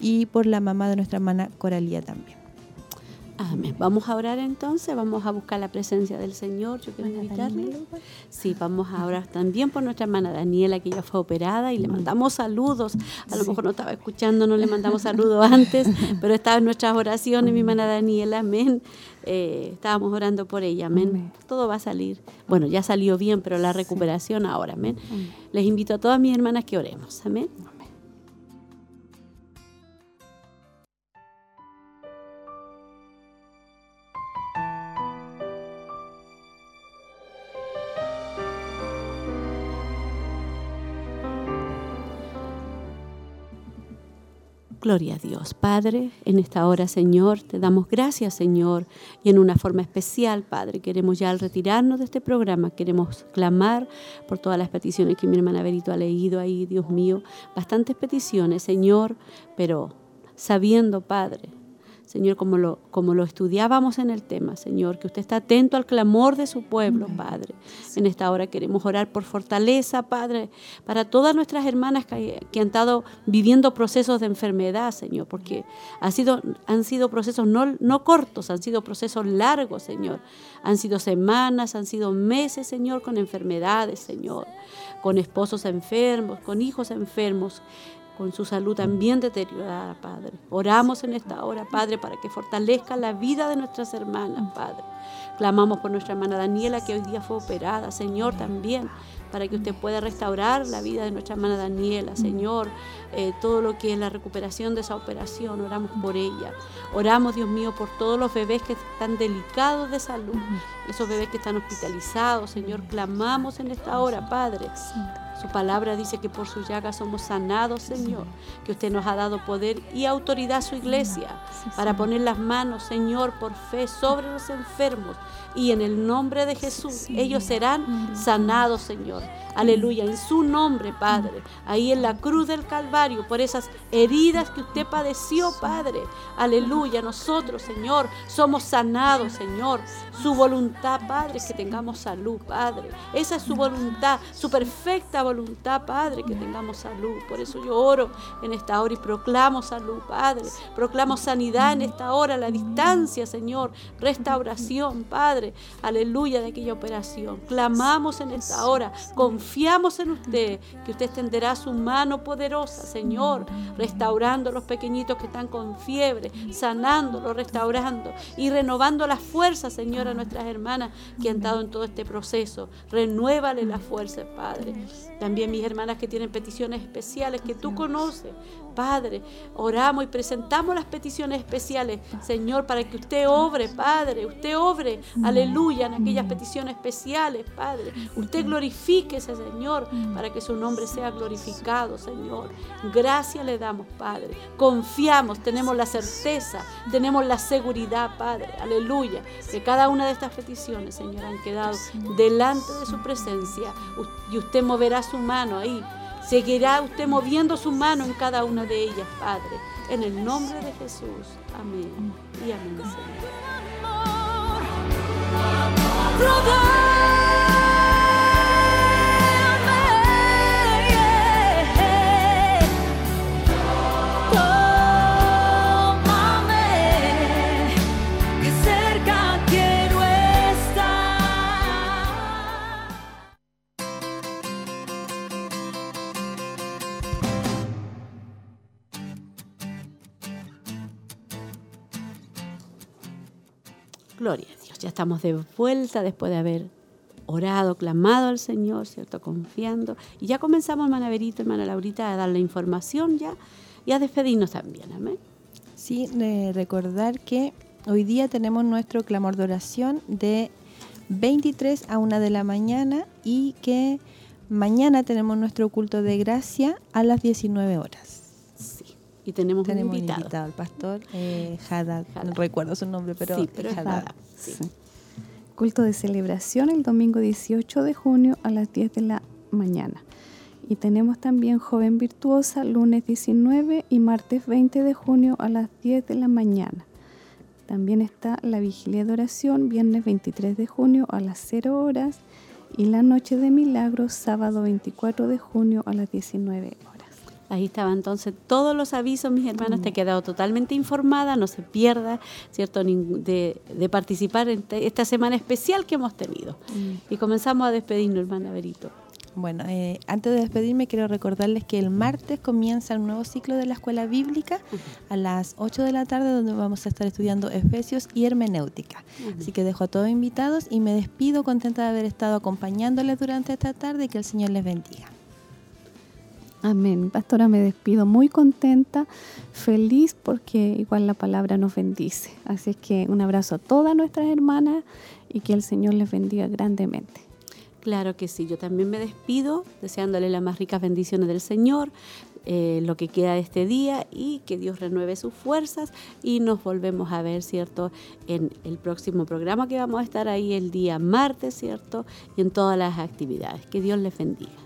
y por la mamá de nuestra hermana Coralía también. Amén. Vamos a orar entonces, vamos a buscar la presencia del Señor. Yo quiero invitarle. Sí, vamos a orar también por nuestra hermana Daniela, que ya fue operada, y le mandamos saludos. A lo mejor no estaba escuchando, no le mandamos saludos (laughs) antes, pero estaba en nuestras oraciones, mi hermana Daniela, amén. Eh, estábamos orando por ella, amén. Todo va a salir. Bueno, ya salió bien, pero la recuperación ahora, amén. Les invito a todas mis hermanas que oremos, amén. Gloria a Dios. Padre, en esta hora, Señor, te damos gracias, Señor, y en una forma especial, Padre, queremos ya al retirarnos de este programa, queremos clamar por todas las peticiones que mi hermana Berito ha leído ahí, Dios mío, bastantes peticiones, Señor, pero sabiendo, Padre, Señor, como lo, como lo estudiábamos en el tema, Señor, que usted está atento al clamor de su pueblo, Padre. En esta hora queremos orar por fortaleza, Padre, para todas nuestras hermanas que, han estado viviendo procesos de enfermedad, Señor, porque ha sido, han sido procesos no, no cortos, han sido procesos largos, Señor. Han sido semanas, han sido meses, Señor, con enfermedades, Señor, con esposos enfermos, con hijos enfermos con su salud también deteriorada, Padre. Oramos en esta hora, Padre, para que fortalezca la vida de nuestras hermanas, Padre. Clamamos por nuestra hermana Daniela, que hoy día fue operada, Señor, también para que usted pueda restaurar la vida de nuestra hermana Daniela, Señor, eh, todo lo que es la recuperación de esa operación, oramos por ella. Oramos, Dios mío, por todos los bebés que están delicados de salud, esos bebés que están hospitalizados, Señor, clamamos en esta hora, Padre. Su palabra dice que por su llaga somos sanados, Señor, que usted nos ha dado poder y autoridad a su iglesia para poner las manos, Señor, por fe sobre los enfermos y en el nombre de Jesús ellos serán sanados, Señor. Aleluya, en su nombre, Padre. Ahí en la cruz del Calvario, por esas heridas que usted padeció, Padre. Aleluya, nosotros, Señor, somos sanados, Señor. Su voluntad, Padre, es que tengamos salud, Padre. Esa es su voluntad, su perfecta voluntad, Padre, que tengamos salud. Por eso yo oro en esta hora y proclamo salud, Padre. Proclamo sanidad en esta hora, la distancia, Señor. Restauración, Padre. Aleluya de aquella operación. Clamamos en esta hora. Confiamos en usted, que usted extenderá su mano poderosa, Señor, restaurando a los pequeñitos que están con fiebre, sanándolos, restaurando y renovando las fuerzas, Señor, a nuestras hermanas que han estado en todo este proceso. Renuévale las fuerzas, Padre. También mis hermanas que tienen peticiones especiales que tú conoces. Padre, oramos y presentamos las peticiones especiales, Señor, para que usted obre, Padre, usted obre, aleluya, en aquellas peticiones especiales, Padre. Usted glorifique ese Señor, para que su nombre sea glorificado, Señor. Gracias le damos, Padre. Confiamos, tenemos la certeza, tenemos la seguridad, Padre, aleluya, que cada una de estas peticiones, Señor, han quedado delante de su presencia y usted moverá su mano ahí Seguirá usted moviendo su mano en cada una de ellas, Padre. En el nombre de Jesús. Amén. Y amén. Gloria a Dios. Ya estamos de vuelta después de haber orado, clamado al Señor, ¿cierto? Confiando. Y ya comenzamos, hermana Verita, hermana Laurita, a dar la información ya y a despedirnos también. Amén. Sí, recordar que hoy día tenemos nuestro clamor de oración de 23 a 1 de la mañana y que mañana tenemos nuestro culto de gracia a las 19 horas. Y tenemos, Tenemos un un invitado. invitado, el pastor (laughs) eh, Haddad. Haddad. No recuerdo su nombre, pero, sí, pero Haddad. nada. Sí. Sí. Culto de celebración el domingo 18 de junio a las 10 de la mañana. Y tenemos también Joven Virtuosa lunes 19 y martes 20 de junio a las 10 de la mañana. También está la vigilia de oración viernes 23 de junio a las 0 horas y la noche de milagros sábado 24 de junio a las 19 horas. Ahí estaba entonces todos los avisos, mis hermanas, te he quedado totalmente informada, no se pierda, ¿cierto?, de, de participar en esta semana especial que hemos tenido. Y comenzamos a despedirnos, hermana Berito. Bueno, eh, antes de despedirme quiero recordarles que el martes comienza el nuevo ciclo de la escuela bíblica a las 8 de la tarde donde vamos a estar estudiando Efesios y hermenéutica. Así que dejo a todos invitados y me despido contenta de haber estado acompañándoles durante esta tarde y que el Señor les bendiga. Amén. Pastora, me despido muy contenta, feliz porque igual la palabra nos bendice. Así es que un abrazo a todas nuestras hermanas y que el Señor les bendiga grandemente. Claro que sí, yo también me despido deseándole las más ricas bendiciones del Señor, eh, lo que queda de este día y que Dios renueve sus fuerzas y nos volvemos a ver, ¿cierto? En el próximo programa que vamos a estar ahí el día martes, ¿cierto? Y en todas las actividades. Que Dios les bendiga.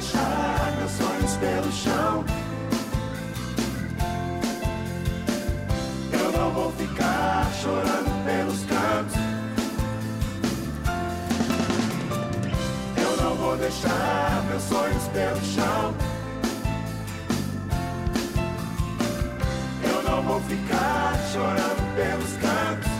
Deixar meus sonhos pelo chão. Eu não vou ficar chorando pelos cantos. Eu não vou deixar meus sonhos pelo chão. Eu não vou ficar chorando pelos cantos.